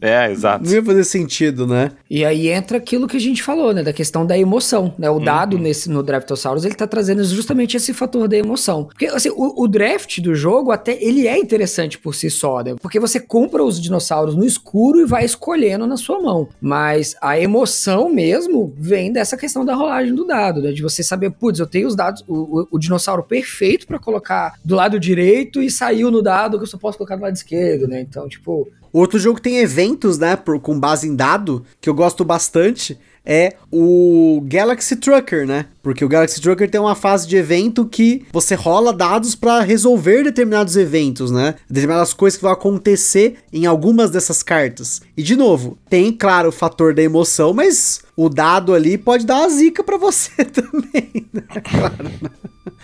[SPEAKER 3] É, exato.
[SPEAKER 2] Não ia fazer sentido, né?
[SPEAKER 4] E aí entra aquilo que a gente falou, né? Da questão da emoção, né? O uhum. dado nesse, no Draftosaurus, ele tá trazendo justamente esse fator da emoção. Porque, assim, o, o, draft do jogo, até, ele é interessante por si só, né? Porque você compra os dinossauros no escuro e vai escolhendo na sua mão. Mas a emoção mesmo vem dessa questão da rolagem do dado, né? De você saber, putz, eu tenho os dados, o, o, o dinossauro perfeito para colocar do lado direito e saiu no dado que eu só posso colocar do lado esquerdo né? Então, tipo.
[SPEAKER 2] Outro jogo tem eventos, né? Por, com base em dado, que eu gosto bastante. É o Galaxy Trucker, né? Porque o Galaxy Trucker tem uma fase de evento que você rola dados para resolver determinados eventos, né? Determinadas coisas que vão acontecer em algumas dessas cartas. E de novo, tem, claro, o fator da emoção, mas o dado ali pode dar uma zica para você também, né? Claro. Né?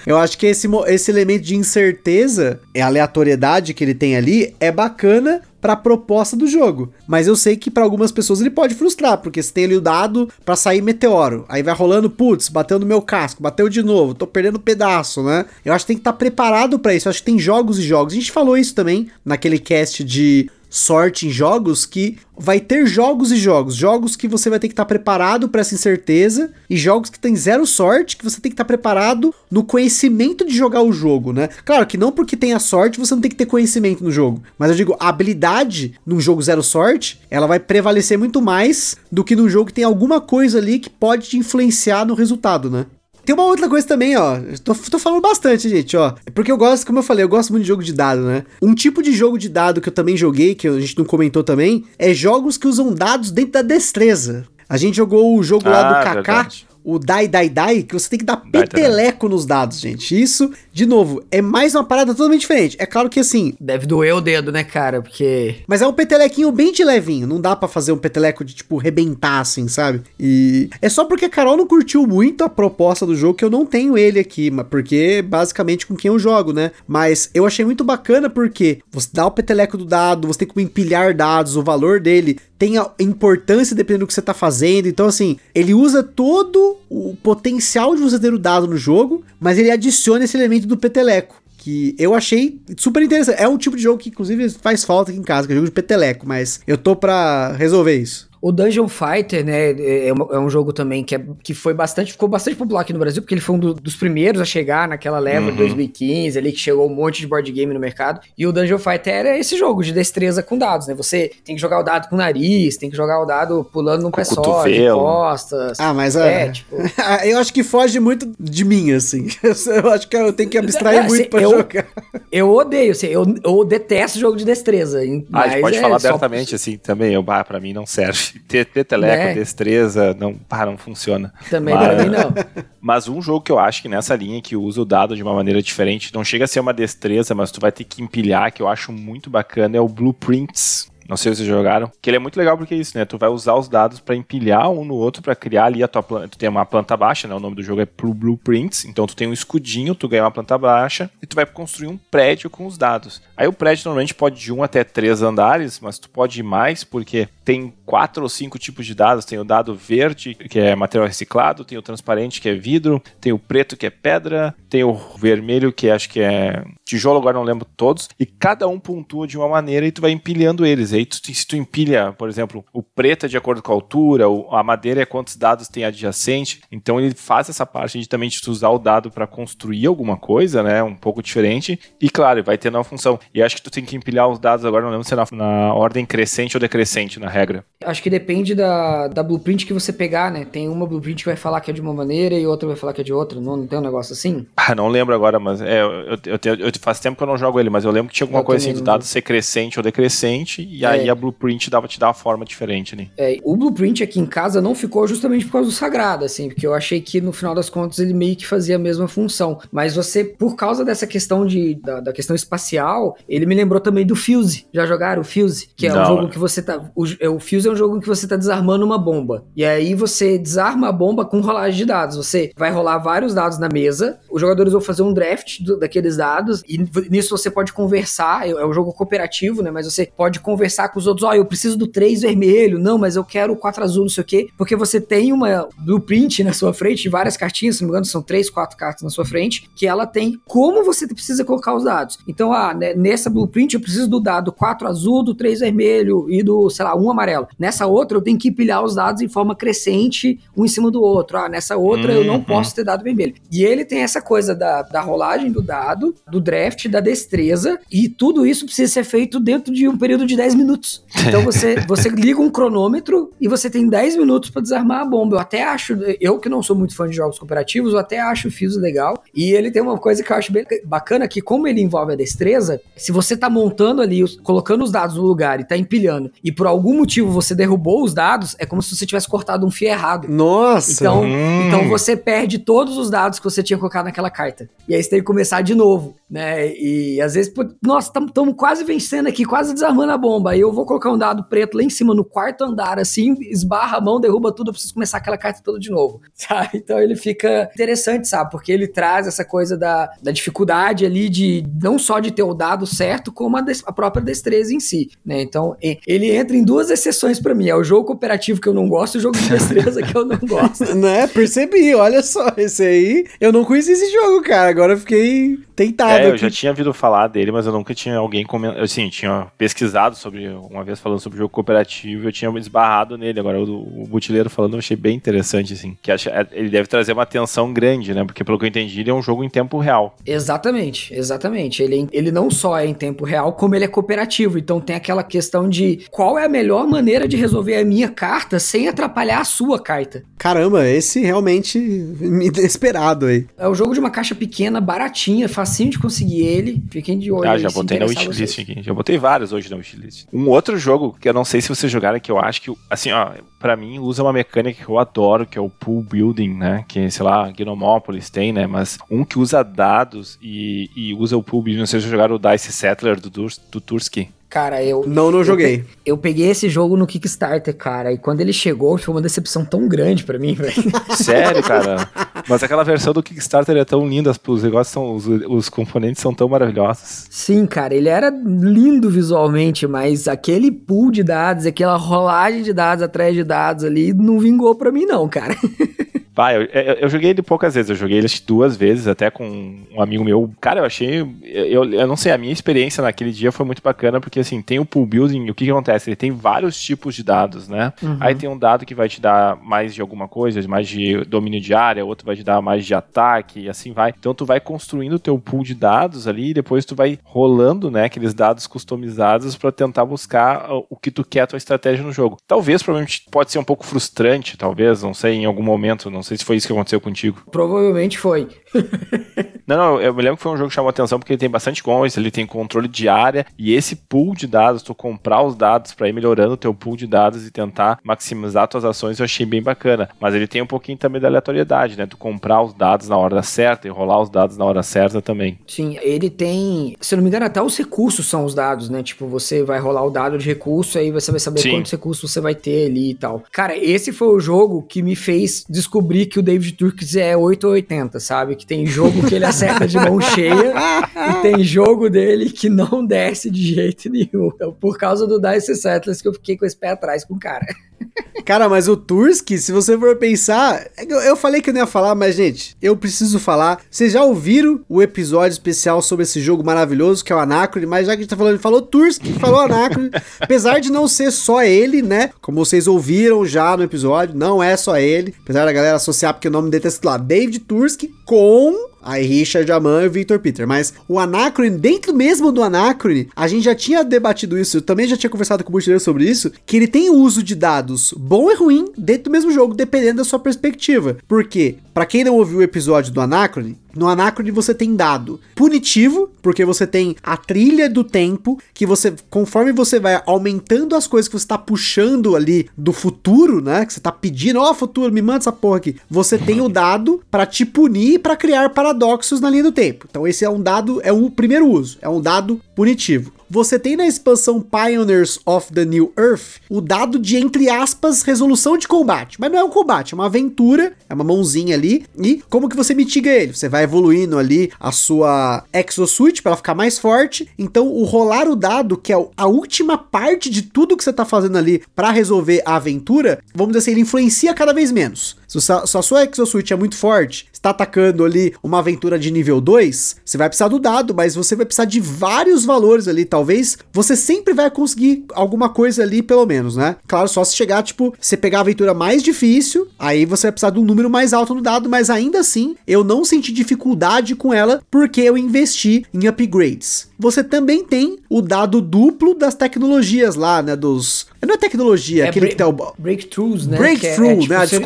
[SPEAKER 2] Eu acho que esse, esse elemento de incerteza, é aleatoriedade que ele tem ali, é bacana para a proposta do jogo. Mas eu sei que para algumas pessoas ele pode frustrar, porque você tem ali o dado para sair meteoro, aí vai rolando, putz, bateu no meu casco, bateu de novo, tô perdendo pedaço, né? Eu acho que tem que estar tá preparado para isso. Eu acho que tem jogos e jogos. A gente falou isso também naquele cast de sorte em jogos que vai ter jogos e jogos. Jogos que você vai ter que estar tá preparado para essa incerteza e jogos que tem zero sorte que você tem que estar tá preparado no conhecimento de jogar o jogo, né? Claro que não porque tenha sorte você não tem que ter conhecimento no jogo, mas eu digo, a habilidade num jogo zero sorte, ela vai prevalecer muito mais do que num jogo que tem alguma coisa ali que pode te influenciar no resultado, né? Tem uma outra coisa também, ó. Tô, tô falando bastante, gente, ó. Porque eu gosto, como eu falei, eu gosto muito de jogo de dado, né? Um tipo de jogo de dado que eu também joguei, que a gente não comentou também, é jogos que usam dados dentro da destreza. A gente jogou o jogo ah, lá do ah, Kaká, o Dai Dai Dai, que você tem que dar peteleco nos dados, gente. Isso, de novo, é mais uma parada totalmente diferente. É claro que assim.
[SPEAKER 4] Deve doer o dedo, né, cara? Porque.
[SPEAKER 2] Mas é um petelequinho bem de levinho. Não dá para fazer um peteleco de, tipo, rebentar, assim, sabe? E. É só porque a Carol não curtiu muito a proposta do jogo que eu não tenho ele aqui, porque basicamente com quem eu jogo, né? Mas eu achei muito bacana porque você dá o peteleco do dado, você tem como empilhar dados, o valor dele tem a importância dependendo do que você tá fazendo. Então, assim, ele usa todo o potencial de você ter o dado no jogo, mas ele adiciona esse elemento do peteleco. Que eu achei super interessante. É um tipo de jogo que, inclusive, faz falta aqui em casa, que é jogo de peteleco, mas eu tô pra resolver isso.
[SPEAKER 4] O Dungeon Fighter, né, é, é um jogo também que, é, que foi bastante, ficou bastante popular aqui no Brasil, porque ele foi um do, dos primeiros a chegar naquela leva uhum. de 2015, ali que chegou um monte de board game no mercado. E o Dungeon Fighter era esse jogo de destreza com dados, né? Você tem que jogar o dado com o nariz, tem que jogar o dado pulando num pé só, de costas.
[SPEAKER 2] Ah, mas é, é tipo... eu acho que foge muito de mim, assim. Eu acho que eu tenho que abstrair é, muito pra
[SPEAKER 4] eu,
[SPEAKER 2] jogar.
[SPEAKER 4] Eu odeio, assim, eu, eu detesto jogo de destreza.
[SPEAKER 3] Ah, a gente pode é falar abertamente, só... assim, também. Eu, bah, pra mim não serve ter peteleco, né? destreza, não, pá, não funciona.
[SPEAKER 4] Também mas, pra mim não.
[SPEAKER 3] Mas um jogo que eu acho que nessa linha que usa o dado de uma maneira diferente, não chega a ser uma destreza, mas tu vai ter que empilhar, que eu acho muito bacana, é o Blueprints. Não sei se vocês jogaram. Que ele é muito legal porque é isso, né? Tu vai usar os dados para empilhar um no outro para criar ali a tua planta. Tu tem uma planta baixa, né? O nome do jogo é Blueprints. Então tu tem um escudinho, tu ganha uma planta baixa e tu vai construir um prédio com os dados. Aí o prédio normalmente pode de um até três andares, mas tu pode ir mais porque tem quatro ou cinco tipos de dados. Tem o dado verde, que é material reciclado, tem o transparente, que é vidro, tem o preto, que é pedra, tem o vermelho, que acho que é tijolo, agora não lembro todos, e cada um pontua de uma maneira e tu vai empilhando eles. E aí, tu, se tu empilha, por exemplo, o preto é de acordo com a altura, a madeira é quantos dados tem adjacente, então ele faz essa parte de também de tu usar o dado para construir alguma coisa, né, um pouco diferente, e claro, vai tendo uma função. E acho que tu tem que empilhar os dados agora, não lembro se é na, na ordem crescente ou decrescente na regra.
[SPEAKER 4] Acho que depende da, da blueprint que você pegar, né? Tem uma blueprint que vai falar que é de uma maneira e outra vai falar que é de outra. Não, não tem um negócio assim?
[SPEAKER 3] Ah, não lembro agora, mas é, eu, eu, eu, eu faz tempo que eu não jogo ele, mas eu lembro que tinha alguma coisa assim do dado ser crescente ou decrescente, e é. aí a blueprint dava te dar uma forma diferente, né?
[SPEAKER 4] É, o blueprint aqui em casa não ficou justamente por causa do sagrado, assim, porque eu achei que no final das contas ele meio que fazia a mesma função. Mas você, por causa dessa questão de, da, da questão espacial, ele me lembrou também do Fuse. Já jogaram o Fuse? Que é não, um jogo que você tá. O, o Fuse é um jogo que você tá desarmando uma bomba. E aí você desarma a bomba com rolagem de dados. Você vai rolar vários dados na mesa, os jogadores vão fazer um draft do, daqueles dados, e nisso você pode conversar. É, é um jogo cooperativo, né? Mas você pode conversar com os outros. Ó, oh, eu preciso do 3 vermelho, não, mas eu quero o 4 azul, não sei o quê. Porque você tem uma blueprint na sua frente, várias cartinhas, se não me engano, são 3, 4 cartas na sua frente, que ela tem como você precisa colocar os dados. Então, ah, né, nessa blueprint eu preciso do dado 4 azul, do 3 vermelho e do, sei lá, 1 amarelo. Nessa outra eu tenho que empilhar os dados em forma crescente, um em cima do outro. Ah, nessa outra uhum. eu não uhum. posso ter dado vermelho. E ele tem essa coisa da, da rolagem do dado, do draft, da destreza, e tudo isso precisa ser feito dentro de um período de 10 minutos. Então você, você liga um cronômetro e você tem 10 minutos para desarmar a bomba. Eu até acho, eu que não sou muito fã de jogos cooperativos, eu até acho o Fuse legal. E ele tem uma coisa que eu acho bem bacana, que como ele envolve a destreza, se você tá montando ali, colocando os dados no lugar e tá empilhando, e por algum motivo você derrubou os dados, é como se você tivesse cortado um fio errado.
[SPEAKER 2] Nossa!
[SPEAKER 4] Então, hum. então você perde todos os dados que você tinha colocado naquela carta. E aí você tem que começar de novo, né? E às vezes, nossa, estamos quase vencendo aqui, quase desarmando a bomba. Aí eu vou colocar um dado preto lá em cima, no quarto andar, assim, esbarra a mão, derruba tudo, eu preciso começar aquela carta toda de novo, sabe? Então ele fica interessante, sabe? Porque ele traz essa coisa da, da dificuldade ali de não só de ter o dado certo, como a, des, a própria destreza em si, né? Então ele entra em duas exceções para mim. É o jogo cooperativo que eu não gosto e o jogo de destreza que eu não gosto.
[SPEAKER 2] né? Percebi, olha só, esse aí. Eu não conheci esse jogo, cara. Agora eu fiquei tentado. É,
[SPEAKER 3] eu aqui. já tinha ouvido falar dele, mas eu nunca tinha alguém comentado. Assim, tinha pesquisado sobre, uma vez falando sobre jogo cooperativo, eu tinha esbarrado nele. Agora o, o Butileiro falando, eu achei bem interessante, assim. Que acha, é, ele deve trazer uma atenção grande, né? Porque pelo que eu entendi, ele é um jogo em tempo real.
[SPEAKER 4] Exatamente, exatamente. Ele, ele não só é em tempo real, como ele é cooperativo. Então tem aquela questão de qual é a melhor maneira de resolver a minha carta sem atrapalhar a sua carta.
[SPEAKER 2] Caramba, esse realmente inesperado aí.
[SPEAKER 4] É um jogo de uma caixa pequena, baratinha, facinho de conseguir ele. Fiquem de olho.
[SPEAKER 3] Ah, já botei na wishlist aqui. Já botei vários hoje na wishlist. Um outro jogo que eu não sei se vocês jogaram, que eu acho que, assim, ó, pra mim usa uma mecânica que eu adoro, que é o pool building, né? Que, sei lá, Gnomópolis tem, né? Mas um que usa dados e, e usa o pool building, não sei se vocês jogaram o Dice Settler do, do Tursky.
[SPEAKER 4] Cara, eu.
[SPEAKER 2] Não, não joguei.
[SPEAKER 4] Eu, eu, peguei esse jogo no Kickstarter, cara, e quando ele chegou, foi uma decepção tão grande para mim, velho.
[SPEAKER 3] Sério, cara? Mas aquela versão do Kickstarter é tão linda, os negócios são. Os, os componentes são tão maravilhosos.
[SPEAKER 4] Sim, cara, ele era lindo visualmente, mas aquele pool de dados, aquela rolagem de dados atrás de dados ali, não vingou pra mim, não, cara.
[SPEAKER 3] Pá, eu, eu, eu, joguei ele poucas vezes, eu joguei ele duas vezes, até com um amigo meu. Cara, eu achei. Eu, eu não sei, a minha experiência naquele dia foi muito bacana, porque assim, tem o pool building, o que, que acontece? Ele tem vários tipos de dados, né? Uhum. Aí tem um dado que vai te dar mais de alguma coisa, mais de domínio de área, outro vai te dar mais de ataque, e assim vai. Então tu vai construindo o teu pool de dados ali, e depois tu vai rolando, né, aqueles dados customizados para tentar buscar o que tu quer a tua estratégia no jogo. Talvez, provavelmente, pode ser um pouco frustrante, talvez, não sei, em algum momento, não sei se foi isso que aconteceu contigo.
[SPEAKER 4] Provavelmente foi.
[SPEAKER 3] não, não, eu me lembro que foi um jogo que chamou atenção porque ele tem bastante coins, ele tem controle de área e esse pool de dados, tu comprar os dados para ir melhorando o teu pool de dados e tentar maximizar tuas ações, eu achei bem bacana. Mas ele tem um pouquinho também da aleatoriedade, né? Tu comprar os dados na hora certa e rolar os dados na hora certa também.
[SPEAKER 4] Sim, ele tem, se eu não me engano, até os recursos são os dados, né? Tipo, você vai rolar o dado de recurso, aí você vai saber Sim. quantos recursos você vai ter ali e tal. Cara, esse foi o jogo que me fez descobrir descobri que o David Turks é 8 ou 80, sabe? Que tem jogo que ele acerta de mão cheia e tem jogo dele que não desce de jeito nenhum. Então, por causa do Dice Settlers que eu fiquei com esse pé atrás com o cara.
[SPEAKER 2] Cara, mas o Turski, se você for pensar. Eu, eu falei que eu não ia falar, mas, gente, eu preciso falar. Vocês já ouviram o episódio especial sobre esse jogo maravilhoso que é o Anacrone, mas já que a gente tá falando, falou Turski, falou Anacrone. apesar de não ser só ele, né? Como vocês ouviram já no episódio, não é só ele. Apesar da galera associar, porque o nome dele tá escrito lá, David Turski com Aí Richard Aman e Victor Peter. Mas o Anacrone, dentro mesmo do Anacrone, a gente já tinha debatido isso, eu também já tinha conversado com o Bustileiro sobre isso, que ele tem uso de dados bom e ruim dentro do mesmo jogo, dependendo da sua perspectiva. Por quê? Pra quem não ouviu o episódio do Anacrone, no Anacrone você tem dado punitivo, porque você tem a trilha do tempo, que você, conforme você vai aumentando as coisas que você tá puxando ali do futuro, né? Que você tá pedindo, ó, futuro, me manda essa porra aqui. Você tem o dado pra te punir e pra criar paradoxos na linha do tempo. Então esse é um dado, é o primeiro uso, é um dado punitivo. Você tem na expansão Pioneers of the New Earth o dado de, entre aspas, resolução de combate. Mas não é um combate, é uma aventura, é uma mãozinha ali. E como que você mitiga ele? Você vai evoluindo ali a sua exosuit para ficar mais forte. Então, o rolar o dado, que é a última parte de tudo que você tá fazendo ali para resolver a aventura, vamos dizer assim, ele influencia cada vez menos. Se a sua exosuit é muito forte, está atacando ali uma aventura de nível 2, você vai precisar do dado, mas você vai precisar de vários valores ali, talvez você sempre vai conseguir alguma coisa ali, pelo menos, né? Claro, só se chegar, tipo, você pegar a aventura mais difícil, aí você vai precisar de um número mais alto no dado, mas ainda assim, eu não senti dificuldade com ela, porque eu investi em upgrades. Você também tem o dado duplo das tecnologias lá, né? Dos. Não é tecnologia,
[SPEAKER 4] É
[SPEAKER 2] aquele que tem o.
[SPEAKER 4] Breakthroughs, né?
[SPEAKER 2] Breakthrough,
[SPEAKER 4] Que
[SPEAKER 2] né? A
[SPEAKER 4] ser-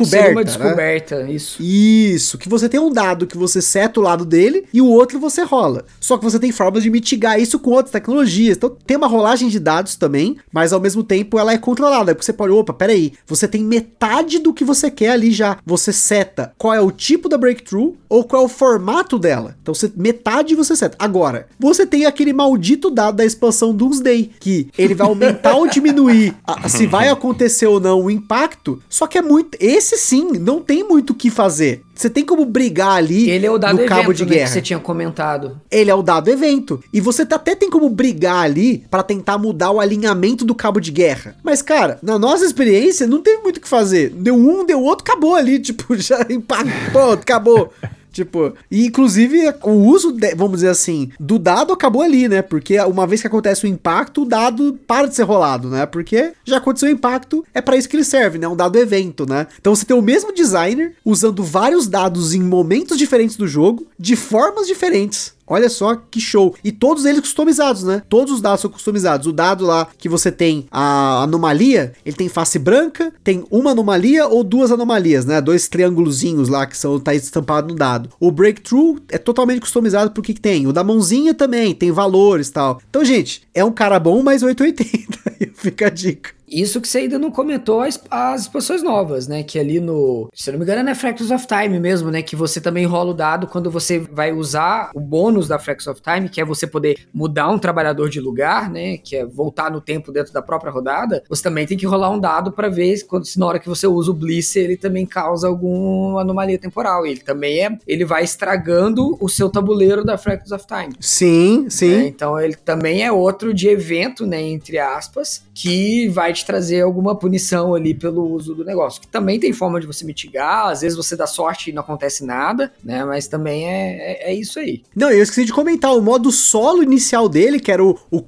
[SPEAKER 2] descoberta, né?
[SPEAKER 4] descoberta, isso.
[SPEAKER 2] Isso, que você tem um dado que você seta o lado dele e o outro você rola. Só que você tem formas de mitigar isso com outras tecnologias. Então tem uma rolagem de dados também, mas ao mesmo tempo ela é controlada. Porque você pode, opa, peraí, você tem metade do que você quer ali já. Você seta qual é o tipo da breakthrough ou qual é o formato dela. Então você, metade você seta. Agora, você tem aquele maldito dado da expansão Doomsday, que ele vai aumentar ou diminuir a- se vai acontecer ou não o impacto. Só que é muito. Esse sim, não tem muito o que fazer. Você tem como brigar ali
[SPEAKER 4] Ele é o dado
[SPEAKER 2] no
[SPEAKER 4] evento,
[SPEAKER 2] cabo de
[SPEAKER 4] né,
[SPEAKER 2] guerra.
[SPEAKER 4] que você tinha comentado.
[SPEAKER 2] Ele é o dado evento. E você tá- até tem como brigar ali pra tentar mudar o alinhamento do cabo de guerra. Mas, cara, na nossa experiência, não teve muito o que fazer. Deu um, deu outro, acabou ali. Tipo, já impactou, acabou. Tipo, e inclusive o uso, de- vamos dizer assim, do dado acabou ali, né? Porque uma vez que acontece o impacto, o dado para de ser rolado, né? Porque já aconteceu o impacto, é para isso que ele serve, né? Um dado evento, né? Então você tem o mesmo designer usando vários dados em momentos diferentes do jogo, de formas diferentes. Olha só que show. E todos eles customizados, né? Todos os dados são customizados. O dado lá que você tem a anomalia, ele tem face branca, tem uma anomalia ou duas anomalias, né? Dois triângulozinhos lá que são tá estampado no dado. O breakthrough é totalmente customizado pro que, que tem. O da mãozinha também, tem valores e tal. Então, gente, é um cara bom, mas 880. Fica a dica.
[SPEAKER 4] Isso que você ainda não comentou as, as expansões novas, né? Que ali no. Se eu não me engano, é na Fractals of Time mesmo, né? Que você também rola o dado quando você vai usar o bônus da Fractals of Time, que é você poder mudar um trabalhador de lugar, né? Que é voltar no tempo dentro da própria rodada. Você também tem que rolar um dado para ver se, quando, se na hora que você usa o Bliss, ele também causa alguma anomalia temporal. Ele também é. Ele vai estragando o seu tabuleiro da Fractals of Time.
[SPEAKER 2] Sim, sim.
[SPEAKER 4] né? Então ele também é outro de evento, né, entre aspas, que vai te trazer alguma punição ali pelo uso do negócio. Que também tem forma de você mitigar, às vezes você dá sorte e não acontece nada, né? Mas também é, é, é isso aí.
[SPEAKER 2] Não, eu esqueci de comentar, o modo solo inicial dele, que era o, o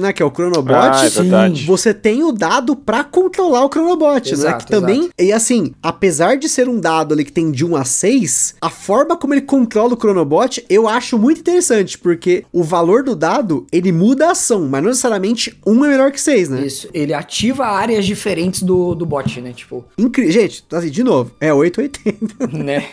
[SPEAKER 2] né? Que é o Chronobot.
[SPEAKER 3] Ah, é verdade.
[SPEAKER 2] Você tem o dado pra controlar o Chronobot, né?
[SPEAKER 4] Exato,
[SPEAKER 2] Que também. E assim, apesar de ser um dado ali que tem de 1 a 6, a forma como ele controla o Chronobot eu acho muito interessante, porque o valor do dado ele muda a ação, mas não necessariamente um é melhor que 6, né?
[SPEAKER 4] Isso. Ele ativa áreas diferentes do, do bot, né? Tipo,
[SPEAKER 2] Incrível. Gente, assim, de novo, é 880.
[SPEAKER 4] né?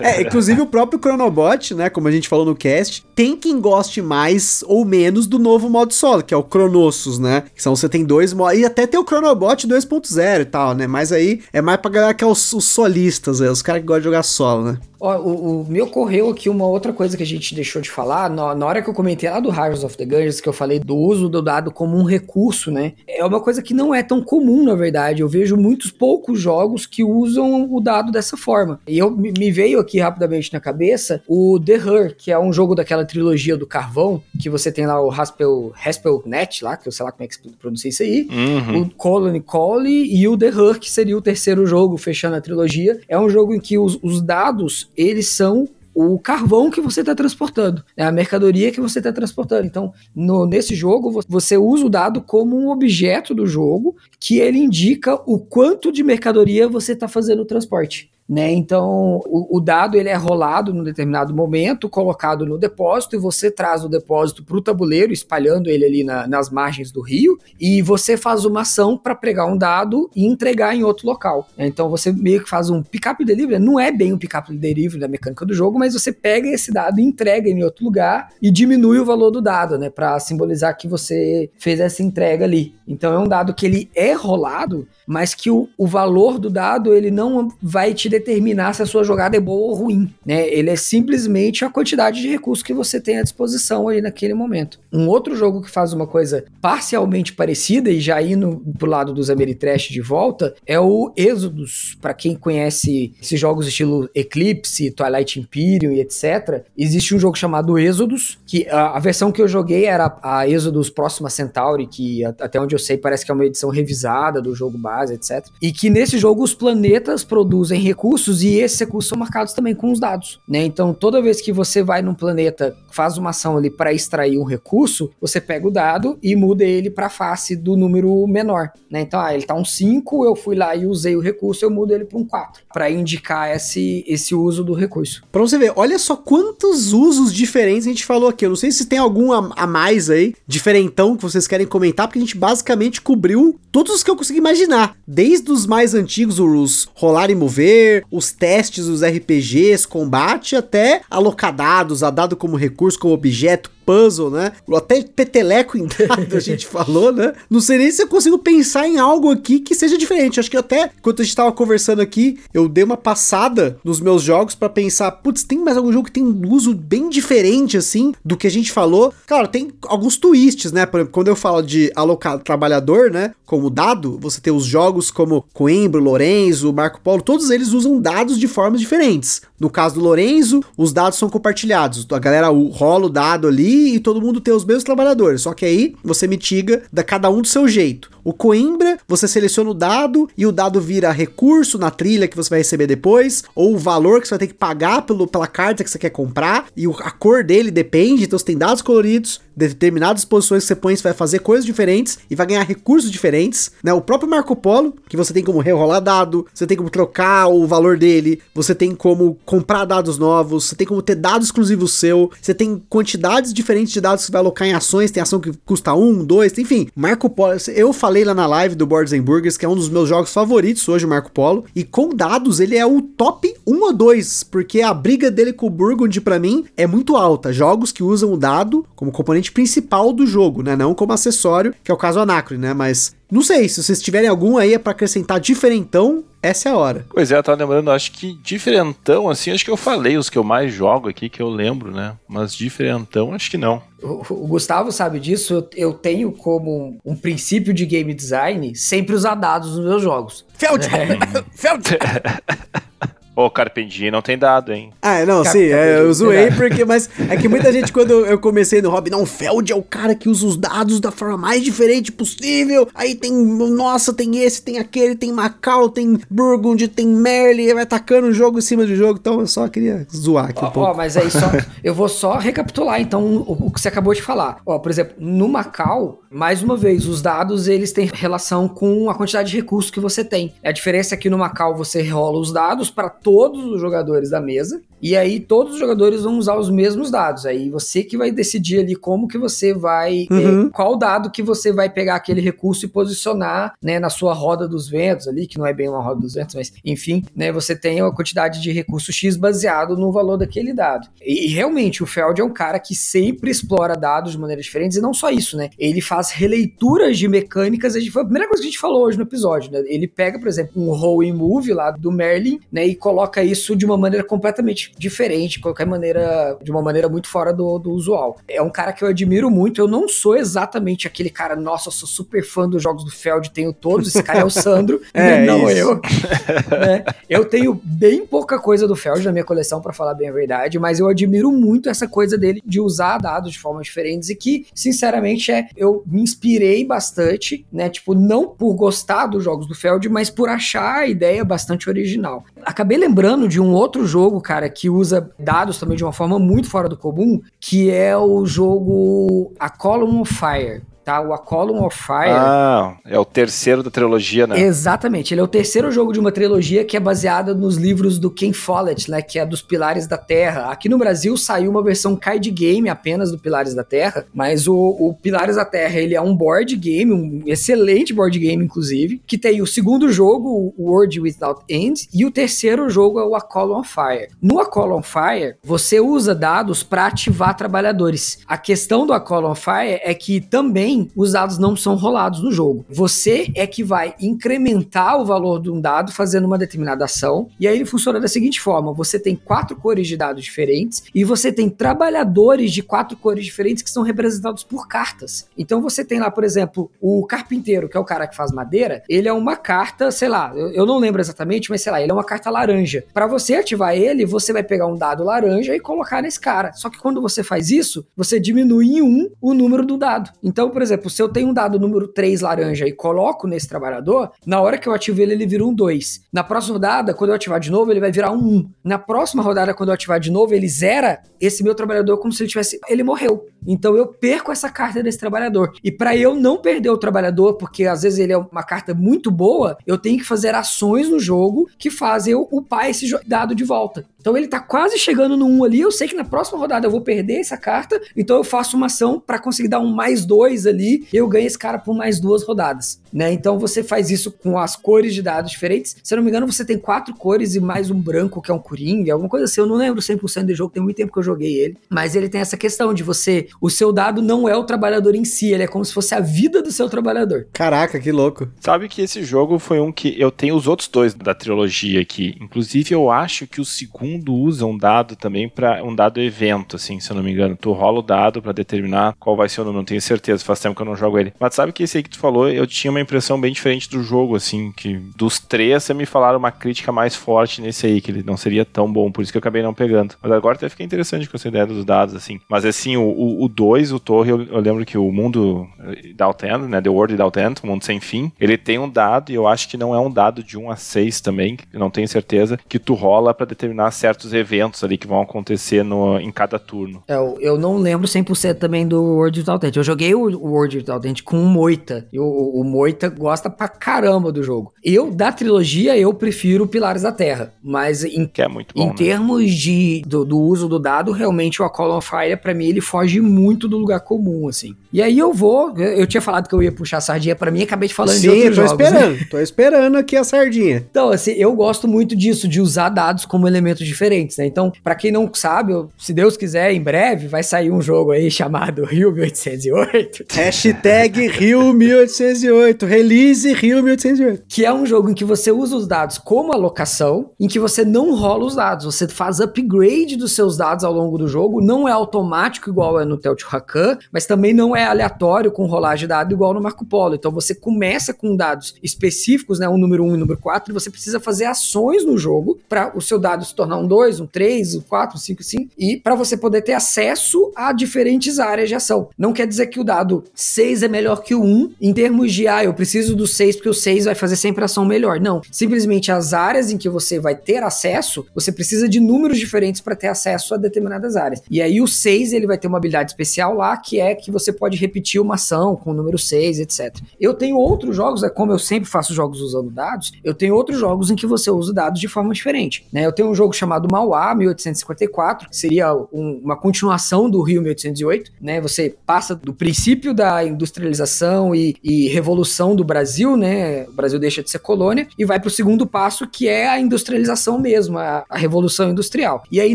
[SPEAKER 2] É, inclusive o próprio Chronobot, né, como a gente falou no cast, tem quem goste mais ou menos do novo modo solo, que é o Cronossus, né? Que são você tem dois modos, e até tem o Chronobot 2.0 e tal, né? Mas aí é mais pra galera que é os, os solistas, é, os caras que gostam de jogar solo, né?
[SPEAKER 4] Ó, o, o, me ocorreu aqui uma outra coisa que a gente deixou de falar, na, na hora que eu comentei lá do Rise of the Gungeons, que eu falei do uso do dado como um recurso, né? É uma coisa que não é tão comum, na verdade. Eu vejo muitos poucos jogos que usam o dado dessa forma. E eu me veio aqui rapidamente na cabeça o The Her, que é um jogo daquela trilogia do carvão, que você tem lá o Haspel, Haspel Net lá, que eu sei lá como é que se pronuncia isso aí,
[SPEAKER 3] Uhum.
[SPEAKER 4] o Colony Collie e o The Her, que seria o terceiro jogo, fechando a trilogia. É um jogo em que os, os dados, eles são o carvão que você está transportando, é a mercadoria que você está transportando. Então, no, nesse jogo, vo- você usa o dado como um objeto do jogo que ele indica o quanto de mercadoria você está fazendo o transporte. Né? Então, o, o dado ele é rolado num determinado momento, colocado no depósito, e você traz o depósito para o tabuleiro, espalhando ele ali na- nas margens do rio, e você faz uma ação para pegar um dado e entregar em outro local. Então, você meio que faz um pick-up delivery, não é bem um pick-up delivery da mecânica do jogo, mas você pega esse dado e entrega em outro lugar e diminui o valor do dado, né, para simbolizar que você fez essa entrega ali. Então, é um dado que ele é rolado, mas que o, o valor do dado ele não vai te determinar se a sua jogada é boa ou ruim, né? Ele é simplesmente a quantidade de recursos que você tem à disposição ali naquele momento. Um outro jogo que faz uma coisa parcialmente parecida e já indo pro lado dos Ameritrash de volta é o Exodus. Para quem conhece esses jogos estilo Eclipse, Twilight Imperium e etc, existe um jogo chamado Exodus, que a, a versão que eu joguei era a Exodus Próxima Centauri, que a- até onde eu sei parece que é uma edição revisada do jogo base, etc. E que nesse jogo os planetas produzem recursos e esses recursos são marcados também com os dados, né? Então toda vez que você vai num planeta, faz uma ação ali para extrair um recurso, você pega o dado e muda ele para face do número menor, né? Então, ah, ele tá um 5, eu fui lá e usei o recurso, eu mudo ele para um 4, para indicar esse, esse uso do recurso.
[SPEAKER 2] Pra você ver, olha só quantos usos diferentes a gente falou aqui. Eu não sei se tem algum a, a mais aí, diferentão, que vocês querem comentar, porque a gente basicamente cobriu todos os que eu consegui imaginar. Desde os mais antigos, os rolar e mover, os testes, os RPGs, combate, até alocar dados, a dado como recurso, como objeto, puzzle, né? Até peteleco em dado a gente falou, né? Não sei nem se eu consigo pensar em algo aqui que seja diferente. Acho que até, enquanto a gente tava conversando aqui, eu dei uma passada nos meus jogos pra pensar, putz, tem mais algum jogo que tem um uso bem diferente, assim, do que a gente falou? Claro, tem alguns twists, né? Por exemplo, quando eu falo de alocar trabalhador, né? Como dado, você tem os jogos como Coimbra, Lorenzo, Marco Polo, todos eles usam dados de formas diferentes. No caso do Lorenzo, os dados são compartilhados. A galera rola o dado ali e todo mundo tem os mesmos trabalhadores. Só que aí você mitiga da cada um do seu jeito. O Coimbra, você seleciona o dado e o dado vira recurso na trilha que você vai receber depois, ou o valor que você vai ter que pagar pelo, pela carta que você quer comprar, e a cor dele depende, então você tem dados coloridos, determinadas posições que você põe, você vai fazer coisas diferentes e vai ganhar recursos diferentes, né? O próprio Marco Polo, que você tem como rerolar dado, você tem como trocar o valor dele, você tem como comprar dados novos, você tem como ter dados exclusivos seu, você tem quantidades diferentes de dados que você vai alocar em ações, tem ação que custa um, dois, enfim. Marco Polo, eu falei lá na live do Boards and Burgers, que é um dos meus jogos favoritos hoje, Marco Polo, e com dados ele é o top 1 ou 2, porque a briga dele com o Burgundy pra mim é muito alta. Jogos que usam o dado como componente principal do jogo, né? Não como acessório, que é o caso Anacron, né? Mas não sei, se vocês tiverem algum aí pra acrescentar diferentão, essa é a hora.
[SPEAKER 3] Pois é, eu tava lembrando, acho que diferentão, assim, acho que eu falei os que eu mais jogo aqui, que eu lembro, né? Mas diferentão, acho que não.
[SPEAKER 4] O, o Gustavo sabe disso, eu, eu tenho como um, um princípio de game design sempre usar dados nos meus jogos.
[SPEAKER 2] Feld! Feld!
[SPEAKER 3] Ô, Carpendinho não tem dado, hein?
[SPEAKER 2] Ah, não, sim, é, eu zoei porque, mas é que muita gente, quando eu comecei no hobby, não, o Feld é o cara que usa os dados da forma mais diferente possível. Aí tem, nossa, tem esse, tem aquele, tem Macau, tem Burgundy, tem Merle, vai tacando o jogo em cima do jogo. Então eu só queria zoar aqui um
[SPEAKER 4] Ó,
[SPEAKER 2] pouco.
[SPEAKER 4] ó, mas aí só. eu vou só recapitular então o, o que você acabou de falar. Ó, por exemplo, no Macau, mais uma vez, os dados eles têm relação com a quantidade de recursos que você tem. A diferença é que no Macau você rola os dados para todos os jogadores da mesa. E aí todos os jogadores vão usar os mesmos dados. Aí você que vai decidir ali como que você vai.
[SPEAKER 2] Uhum.
[SPEAKER 4] eh, qual dado que você vai pegar aquele recurso e posicionar né, na sua roda dos ventos ali, que não é bem uma roda dos ventos, mas enfim, né? Você tem uma quantidade de recurso X baseado no valor daquele dado. E, e realmente o Feld é um cara que sempre explora dados de maneiras diferentes, e não só isso, né? Ele faz releituras de mecânicas. A gente, a primeira coisa que a gente falou hoje no episódio, né? Ele pega, por exemplo, um roll and move lá do Merlin, né? E coloca isso de uma maneira completamente diferente, de qualquer maneira, de uma maneira muito fora do, do usual. É um cara que eu admiro muito. Eu não sou exatamente aquele cara, nossa, eu sou super fã dos jogos do Feld, tenho todos. Esse cara é o Sandro,
[SPEAKER 2] É,
[SPEAKER 4] não
[SPEAKER 2] isso.
[SPEAKER 4] eu. né? Eu tenho bem pouca coisa do Feld na minha coleção, pra falar bem a verdade, mas eu admiro muito essa coisa dele de usar dados de formas diferentes e que, sinceramente, é eu me inspirei bastante, né? Tipo, não por gostar dos jogos do Feld, mas por achar a ideia bastante original. Acabei lembrando de um outro jogo, cara, que usa dados também de uma forma muito fora do comum, que é o jogo A Column of Fire. Tá, o A Column of Fire.
[SPEAKER 3] Ah, é o terceiro da trilogia, né?
[SPEAKER 4] Exatamente, ele é o terceiro jogo de uma trilogia que é baseada nos livros do Ken Follett, né, que é dos Pilares da Terra. Aqui no Brasil saiu uma versão card game apenas do Pilares da Terra, mas o, o Pilares da Terra ele é um board game, um excelente board game inclusive, que tem o segundo jogo, o World Without End, e o terceiro jogo é o A Call on Fire. No A Call on Fire, você usa dados para ativar trabalhadores. A questão do A Call on Fire é que também os dados não são rolados no jogo. Você é que vai incrementar o valor de um dado fazendo uma determinada ação, e aí ele funciona da seguinte forma: você tem quatro cores de dados diferentes e você tem trabalhadores de quatro cores diferentes que são representados por cartas. Então você tem lá, por exemplo, o carpinteiro, que é o cara que faz madeira, ele é uma carta, sei lá, eu, eu não lembro exatamente, mas sei lá, ele é uma carta laranja. Para você ativar ele, você vai pegar um dado laranja e colocar nesse cara. Só que quando você faz isso, você diminui em um o número do dado. Então, por exemplo, se eu tenho um dado número 3 laranja e coloco nesse trabalhador, na hora que eu ativo ele, ele vira um 2. Na próxima rodada, quando eu ativar de novo, ele vai virar um 1. Na próxima rodada, quando eu ativar de novo, ele zera esse meu trabalhador como se ele tivesse. Ele morreu. Então eu perco essa carta desse trabalhador. E para eu não perder o trabalhador, porque às vezes ele é uma carta muito boa, eu tenho que fazer ações no jogo que fazem eu upar esse dado de volta. Então ele tá quase chegando no 1 ali. Eu sei que na próxima rodada eu vou perder essa carta. Então eu faço uma ação para conseguir dar um mais dois ali. Eu ganho esse cara por mais duas rodadas. Né? Então você faz isso com as cores de dados diferentes. Se eu não me engano, você tem quatro cores e mais um branco que é um coringa, alguma coisa assim. Eu não lembro 100% do jogo, tem muito tempo que eu joguei ele. Mas ele tem essa questão de você. O seu dado não é o trabalhador em si, ele é como se fosse a vida do seu trabalhador.
[SPEAKER 2] Caraca, que louco.
[SPEAKER 3] Sabe que esse jogo foi um que eu tenho os outros dois da trilogia aqui. Inclusive, eu acho que o segundo usa um dado também para um dado evento, assim, se eu não me engano. Tu rola o dado para determinar qual vai ser o número, não tenho certeza, faz tempo que eu não jogo ele. Mas sabe que esse aí que tu falou, eu tinha uma impressão bem diferente do jogo, assim, que dos três você me falaram uma crítica mais forte nesse aí, que ele não seria tão bom, por isso que eu acabei não pegando. Mas agora até fiquei interessante com essa ideia dos dados, assim. Mas assim, o 2, o, o Torre, eu, eu lembro que o mundo Without End, né, The World Without o mundo sem fim, ele tem um dado, e eu acho que não é um dado de 1 a 6 também, não tenho certeza, que tu rola para determinar certos eventos ali que vão acontecer no, em cada turno.
[SPEAKER 4] Eu, eu não lembro 100% também do World Without. Eu joguei o o World Without com o Moita. E o, o Moita gosta pra caramba do jogo. Eu, da trilogia, eu prefiro Pilares da Terra. Mas em,
[SPEAKER 3] Que é muito bom,
[SPEAKER 4] em
[SPEAKER 3] né?
[SPEAKER 4] termos de, do, do uso do dado, realmente o A Call on Fire, pra mim, ele foge muito do lugar comum, assim. E aí eu vou... Eu, eu tinha falado que eu ia puxar a sardinha pra mim, acabei de falando de
[SPEAKER 2] Sim, eu
[SPEAKER 4] outros
[SPEAKER 2] tô
[SPEAKER 4] jogos, né?
[SPEAKER 2] esperando. Tô esperando aqui a sardinha.
[SPEAKER 4] Então, assim, eu gosto muito disso, de usar dados como elementos diferentes, né? Então, pra quem não sabe, eu- se Deus quiser, em breve vai sair um jogo aí chamado Rio 1808,
[SPEAKER 2] Hashtag Rio 1808. Release Rio 1808.
[SPEAKER 4] que é um jogo em que você usa os dados como alocação, em que você não rola os dados, você faz upgrade dos seus dados ao longo do jogo, não é automático igual é no Teotihuacan, mas também não é aleatório com rolagem de dado igual no Marco Polo. Então você começa com dados específicos, né, um número 1 e um número 4, e você precisa fazer ações no jogo para o seu dado se tornar um 2, um 3, um 4, um 5, 5, e para você poder ter acesso a diferentes áreas de ação. Não quer dizer que o dado 6 é melhor que o 1 em termos de, ah, eu preciso do 6 porque o 6 vai fazer sempre ação melhor. Não. Simplesmente as áreas em que você vai ter acesso, você precisa de números diferentes para ter acesso a determinadas áreas. E aí o 6 ele vai ter uma habilidade especial lá, que é que você pode repetir uma ação com o número 6, etc. Eu tenho outros jogos, é como eu sempre faço jogos usando dados, eu tenho outros jogos em que você usa dados de forma diferente. Né? Eu tenho um jogo chamado Mauá 1854, que seria um- uma continuação do Rio 1808. Né? Você passa do princípio da industrialização e, e revolução do Brasil, né? O Brasil deixa de ser colônia e vai para o segundo passo, que é a industrialização mesmo, a, a revolução industrial. E aí,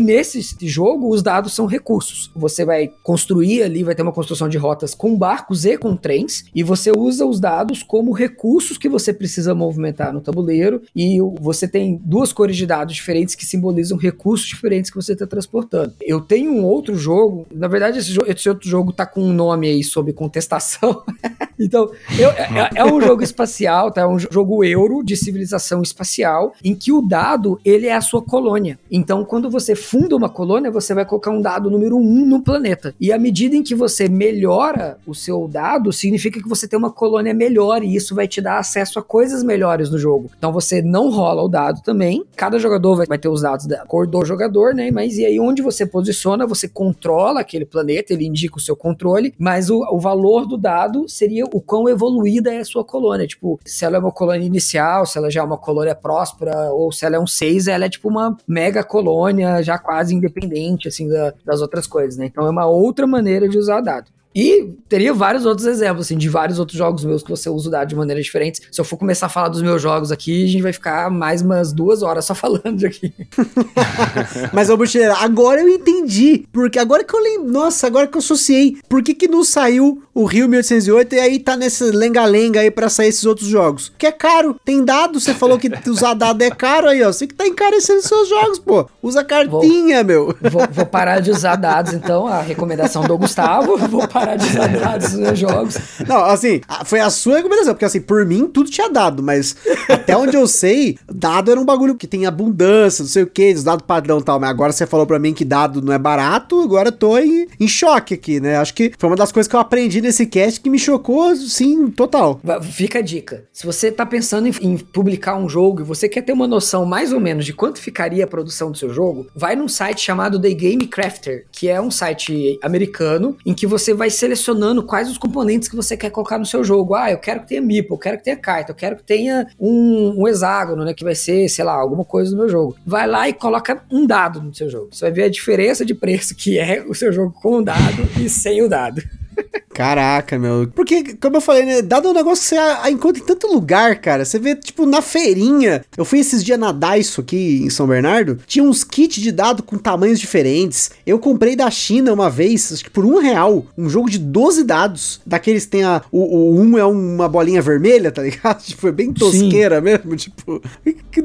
[SPEAKER 4] nesse jogo, os dados são recursos. Você vai construir ali, vai ter uma construção de rotas com barcos e com trens, e você usa os dados como recursos que você precisa movimentar no tabuleiro, e você tem duas cores de dados diferentes que simbolizam recursos diferentes que você está transportando. Eu tenho um outro jogo, na verdade, esse, esse outro jogo tá com um nome aí sob contestação. então, eu, é, um jogo espacial, tá? É um jogo euro de civilização espacial, em que o dado, ele é a sua colônia. Então, quando você funda uma colônia, você vai colocar um dado número um no planeta. E à medida em que você melhora o seu dado, significa que você tem uma colônia melhor e isso vai te dar acesso a coisas melhores no jogo. Então, você não rola o dado também. Cada jogador vai, vai ter os dados da cor do jogador, né? Mas e aí, onde você posiciona, você controla aquele planeta, ele indica o seu controle, mas o, o valor do dado seria o quão evoluída é a sua colônia. Tipo, se ela é uma colônia inicial, se ela já é uma colônia próspera, ou se ela é um 6, ela é tipo uma mega colônia já quase independente, assim, da, das outras coisas, né? Então é uma outra maneira de usar dado. E teria vários outros exemplos, assim, de vários outros jogos meus que você usa o dado de maneiras diferentes. Se eu for começar a falar dos meus jogos aqui, a gente vai ficar mais umas duas horas só falando aqui.
[SPEAKER 2] Mas, ô Bucheira, agora eu entendi. Porque agora que eu lembro. Nossa, agora que eu associei. Por que que não saiu o Rio 1808 e aí tá nesse lenga-lenga aí pra sair esses outros jogos? Que é caro. Tem dado, você falou que usar dado é caro aí, ó. Você que tá encarecendo seus jogos, pô. Usa cartinha,
[SPEAKER 4] vou,
[SPEAKER 2] meu.
[SPEAKER 4] Vou, vou, parar de usar dados, então. A recomendação do Gustavo. Vou parar parar de usar dados nos jogos.
[SPEAKER 2] Não, assim, foi a sua recomendação, porque assim, por mim tudo tinha dado, mas até onde eu sei, dado era um bagulho que tem abundância, não sei o que, os dados padrão e tal, mas agora você falou pra mim que dado não é barato, agora eu tô em, em choque aqui, né? Acho que foi uma das coisas que eu aprendi nesse cast que me chocou, sim, total.
[SPEAKER 4] Fica a dica. Se você tá pensando em, em publicar um jogo e você quer ter uma noção mais ou menos de quanto ficaria a produção do seu jogo, vai num site chamado The Game Crafter, que é um site americano em que você vai selecionando quais os componentes que você quer colocar no seu jogo. Ah, eu quero que tenha meeple, eu quero que tenha carta, eu quero que tenha um, um hexágono, né? Que vai ser, sei lá, alguma coisa do meu jogo. Vai lá e coloca um dado no seu jogo. Você vai ver a diferença de preço que é o seu jogo com o dado e sem o dado.
[SPEAKER 2] Caraca, meu. Porque, como eu falei, né? Dado um negócio que você encontra em tanto lugar, cara. Você vê, tipo, na feirinha. Eu fui esses dias na Daiso aqui em São Bernardo. Tinha uns kits de dado com tamanhos diferentes. Eu comprei da China uma vez, acho que por um real, um jogo de 12 dados. Daqueles tem a. O, o um é uma bolinha vermelha, tá ligado? Tipo, foi bem tosqueira Sim. mesmo. Tipo,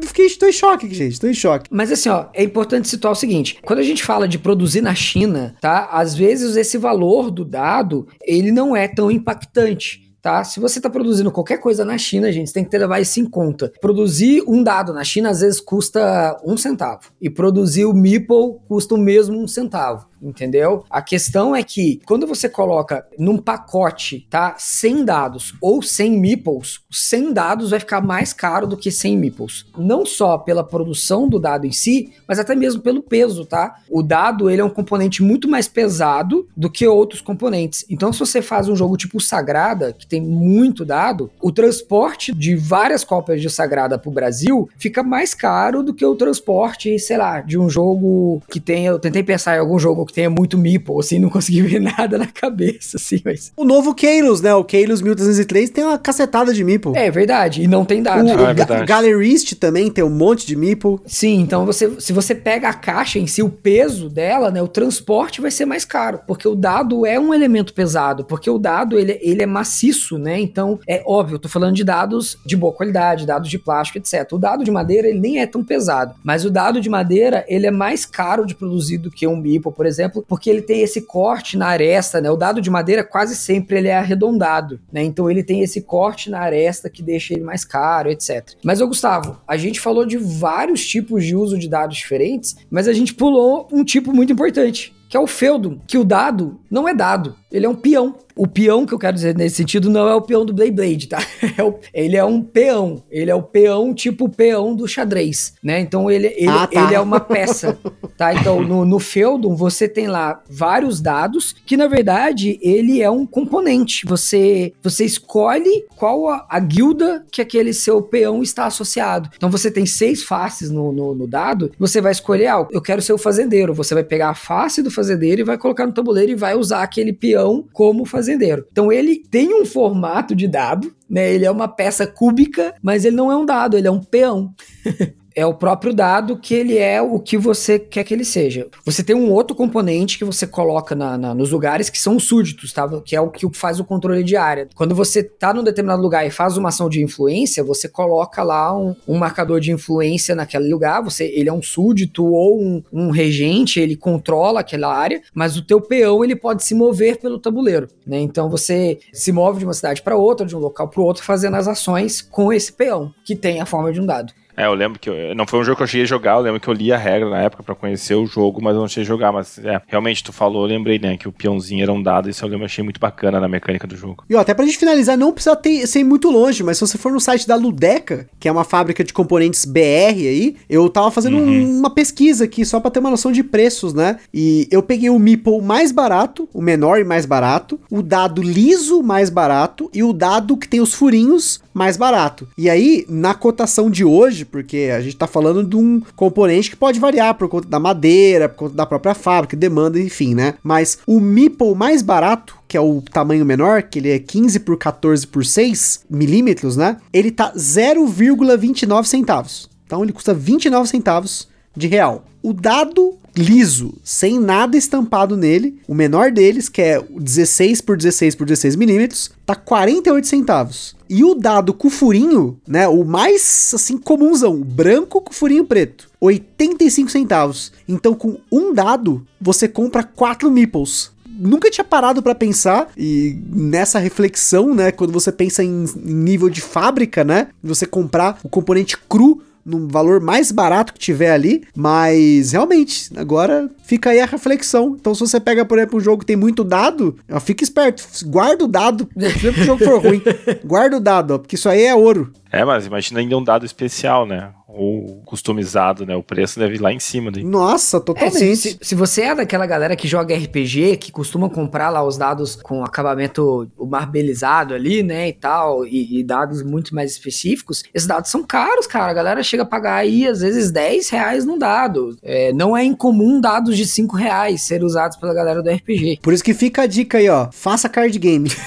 [SPEAKER 2] fiquei, tô em choque, gente. Tô em choque.
[SPEAKER 4] Mas assim, ó, é importante situar o seguinte: quando a gente fala de produzir na China, tá? Às vezes esse valor do dado ele não é tão impactante tá? Se você está produzindo qualquer coisa na China, gente, tem que levar isso em conta. Produzir um dado na China às vezes custa um centavo e produzir o Meeple custa o mesmo um centavo entendeu? A questão é que quando você coloca num pacote, tá, 100 dados ou 100 meeples, 100 dados vai ficar mais caro do que 100 meeples. Não só pela produção do dado em si, mas até mesmo pelo peso, tá? O dado, ele é um componente muito mais pesado do que outros componentes. Então, se você faz um jogo tipo Sagrada, que tem muito dado, o transporte de várias cópias de Sagrada pro Brasil fica mais caro do que o transporte, sei lá, de um jogo que tem, eu tentei pensar em algum jogo que tenha muito meeple, assim, não consegui ver nada na cabeça, assim, mas...
[SPEAKER 2] O novo Keilos, né, o Keilos 1303 tem uma cacetada de meeple.
[SPEAKER 4] É verdade, e não tem dado.
[SPEAKER 2] O, ah, é o Gallerist também tem um monte de meeple.
[SPEAKER 4] Sim, então você, se você pega a caixa em si, o peso dela, né, o transporte vai ser mais caro, porque o dado é um elemento pesado, porque o dado, ele, ele é maciço, né, então, é óbvio, eu tô falando de dados de boa qualidade, dados de plástico, etc. O dado de madeira, ele nem é tão pesado, mas o dado de madeira, ele é mais caro de produzir do que um meeple, por exemplo, exemplo, porque ele tem esse corte na aresta, né? O dado de madeira quase sempre ele é arredondado, né? Então ele tem esse corte na aresta que deixa ele mais caro, etc. Mas, ô Gustavo, a gente falou de vários tipos de uso de dados diferentes, mas a gente pulou um tipo muito importante, que é o feudo, que o dado não é dado, ele é um peão. O peão que eu quero dizer nesse sentido não é o peão do Blade Blade, tá? É o, ele é um peão. Ele é o peão tipo o peão do xadrez, né? Então ele, ele, ah, tá. ele é uma peça, tá? Então no, no Feudum você tem lá vários dados que na verdade ele é um componente. Você, você escolhe qual a, a guilda que aquele seu peão está associado. Então você tem seis faces no, no, no dado. Você vai escolher, ah, eu quero ser o fazendeiro. Você vai pegar a face do fazendeiro e vai colocar no tabuleiro e vai usar aquele peão peão como fazendeiro. Então ele tem um formato de dado, né? Ele é uma peça cúbica, mas ele não é um dado, ele é um peão. é o próprio dado que ele é o que você quer que ele seja. Você tem um outro componente que você coloca na, na, nos lugares que são súditos, tá? Que é o que faz o controle de área. Quando você tá num determinado lugar e faz uma ação de influência, você coloca lá um, um marcador de influência naquele lugar. Você, ele é um súdito ou um, um, regente, ele controla aquela área, mas o teu peão ele pode se mover pelo tabuleiro, né? Então você se move de uma cidade para outra, de um local para outro, fazendo as ações com esse peão que tem a forma de um dado.
[SPEAKER 3] É, eu lembro que eu, não foi um jogo que eu cheguei a jogar, eu lembro que eu li a regra na época para conhecer o jogo, mas eu não cheguei a jogar. Mas é, realmente tu falou, eu lembrei, né, que o peãozinho era um dado, isso eu lembro, achei muito bacana na mecânica do jogo.
[SPEAKER 2] E ó, até pra gente finalizar, não precisa ter, ser muito longe, mas se você for no site da Ludeca, que é uma fábrica de componentes BR aí, eu tava fazendo uhum. um, uma pesquisa aqui só pra ter uma noção de preços, né? E eu peguei o Meeple mais barato, o menor e mais barato, o dado liso mais barato e o dado que tem os furinhos mais barato. E aí, na cotação de hoje, porque a gente tá falando de um componente que pode variar por conta da madeira, por conta da própria fábrica, demanda, enfim, né? Mas o Meeple mais barato, que é o tamanho menor, que ele é 15 por 14 por 6 milímetros, né? Ele tá 0,29 centavos. Então ele custa 29 centavos de real. O dado liso, sem nada estampado nele, o menor deles, que é 16 por 16 por 16 milímetros, tá 48 centavos. E o dado com furinho, né, o mais assim comunzão, branco com furinho preto, 85 centavos. Então com um dado, você compra quatro meeples nunca tinha parado para pensar e nessa reflexão, né, quando você pensa em nível de fábrica, né, você comprar o componente cru no valor mais barato que tiver ali, mas realmente, agora fica aí a reflexão. Então, se você pega, por exemplo, um jogo que tem muito dado, ó, fica esperto, guarda o dado, sempre que o jogo for ruim, guarda o dado, ó, porque isso aí é ouro.
[SPEAKER 3] É, mas imagina ainda um dado especial, né? Ou customizado, né? O preço deve ir lá em cima. Daí.
[SPEAKER 2] Nossa, totalmente. É,
[SPEAKER 4] se, se, você é daquela galera que joga RPG, que costuma comprar lá os dados com acabamento marbelizado ali, né, e tal, e, e, dados muito mais específicos, esses dados são caros, cara. A galera chega a pagar aí, às vezes, 10 reais num dado. É, não é incomum dados de 5 reais ser usados pela galera do RPG.
[SPEAKER 2] Por isso que fica a dica aí, ó. Faça card game.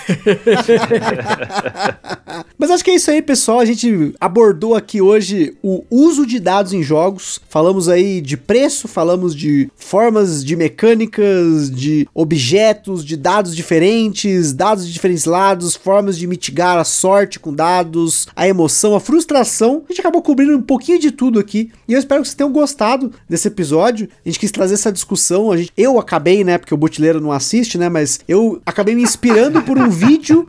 [SPEAKER 2] Mas acho que é isso aí, pessoal. A gente abordou aqui hoje o uso de dados em jogos. Falamos aí de preço, falamos de formas de mecânicas, de objetos, de dados diferentes, dados de diferentes lados, formas de mitigar a sorte com dados, a emoção, a frustração. A gente acabou cobrindo um pouquinho de tudo aqui. E eu espero que vocês tenham gostado desse episódio. A gente quis trazer essa discussão. A gente, eu acabei, né? Porque o Butileiro não assiste, né? Mas eu acabei me inspirando por um vídeo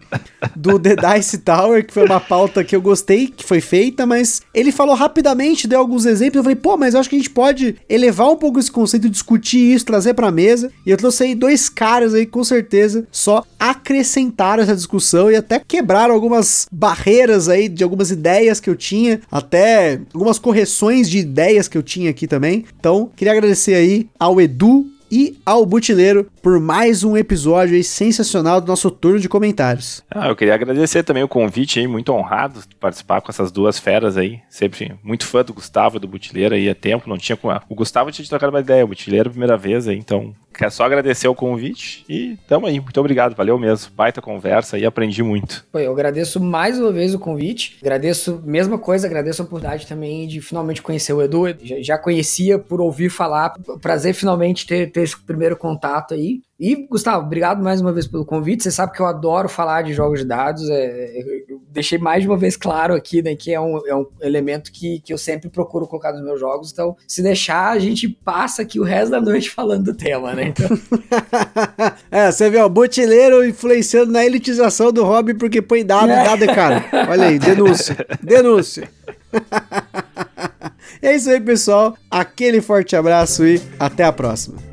[SPEAKER 2] do The Dice Tower, que foi uma pauta que eu gostei, que foi feita, mas ele falou rapidamente rapidamente alguns exemplos. Eu falei, pô, mas eu acho que a gente pode elevar um pouco esse conceito, discutir isso, trazer pra mesa. E eu trouxe aí dois caras aí, com certeza, só acrescentaram essa discussão e até quebraram algumas barreiras aí de algumas ideias que eu tinha, até algumas correções de ideias que eu tinha aqui também. Então, queria agradecer aí ao Edu e ao Butileiro por mais um episódio aí sensacional do nosso turno de comentários.
[SPEAKER 3] Ah, eu queria agradecer também o convite aí, muito honrado de participar com essas duas feras aí. Sempre muito fã do Gustavo e do Butileiro aí há tempo, não tinha com a... O Gustavo tinha trocado uma ideia, o Butileiro primeira vez aí, então Quer só agradecer o convite e tamo aí. Muito obrigado, valeu mesmo. Baita conversa e aprendi muito.
[SPEAKER 4] eu agradeço mais uma vez o convite. Agradeço, mesma coisa, agradeço a oportunidade também de finalmente conhecer o Edu. Já, conhecia por ouvir falar. Prazer finalmente ter, ter esse primeiro contato aí. E, Gustavo, obrigado mais uma vez pelo convite. Você sabe que eu adoro falar de jogos de dados. É, eu deixei mais de uma vez claro aqui, né, que é um, é um elemento que, que eu sempre procuro colocar nos meus jogos. Então, se deixar, a gente passa aqui o resto da noite falando do tema, né? Então...
[SPEAKER 2] é, você vê, o botileiro influenciando na elitização do hobby porque põe dado, é. dado é caro. Olha aí, denúncia. Denúncia. é isso aí, pessoal. Aquele forte abraço e até a próxima.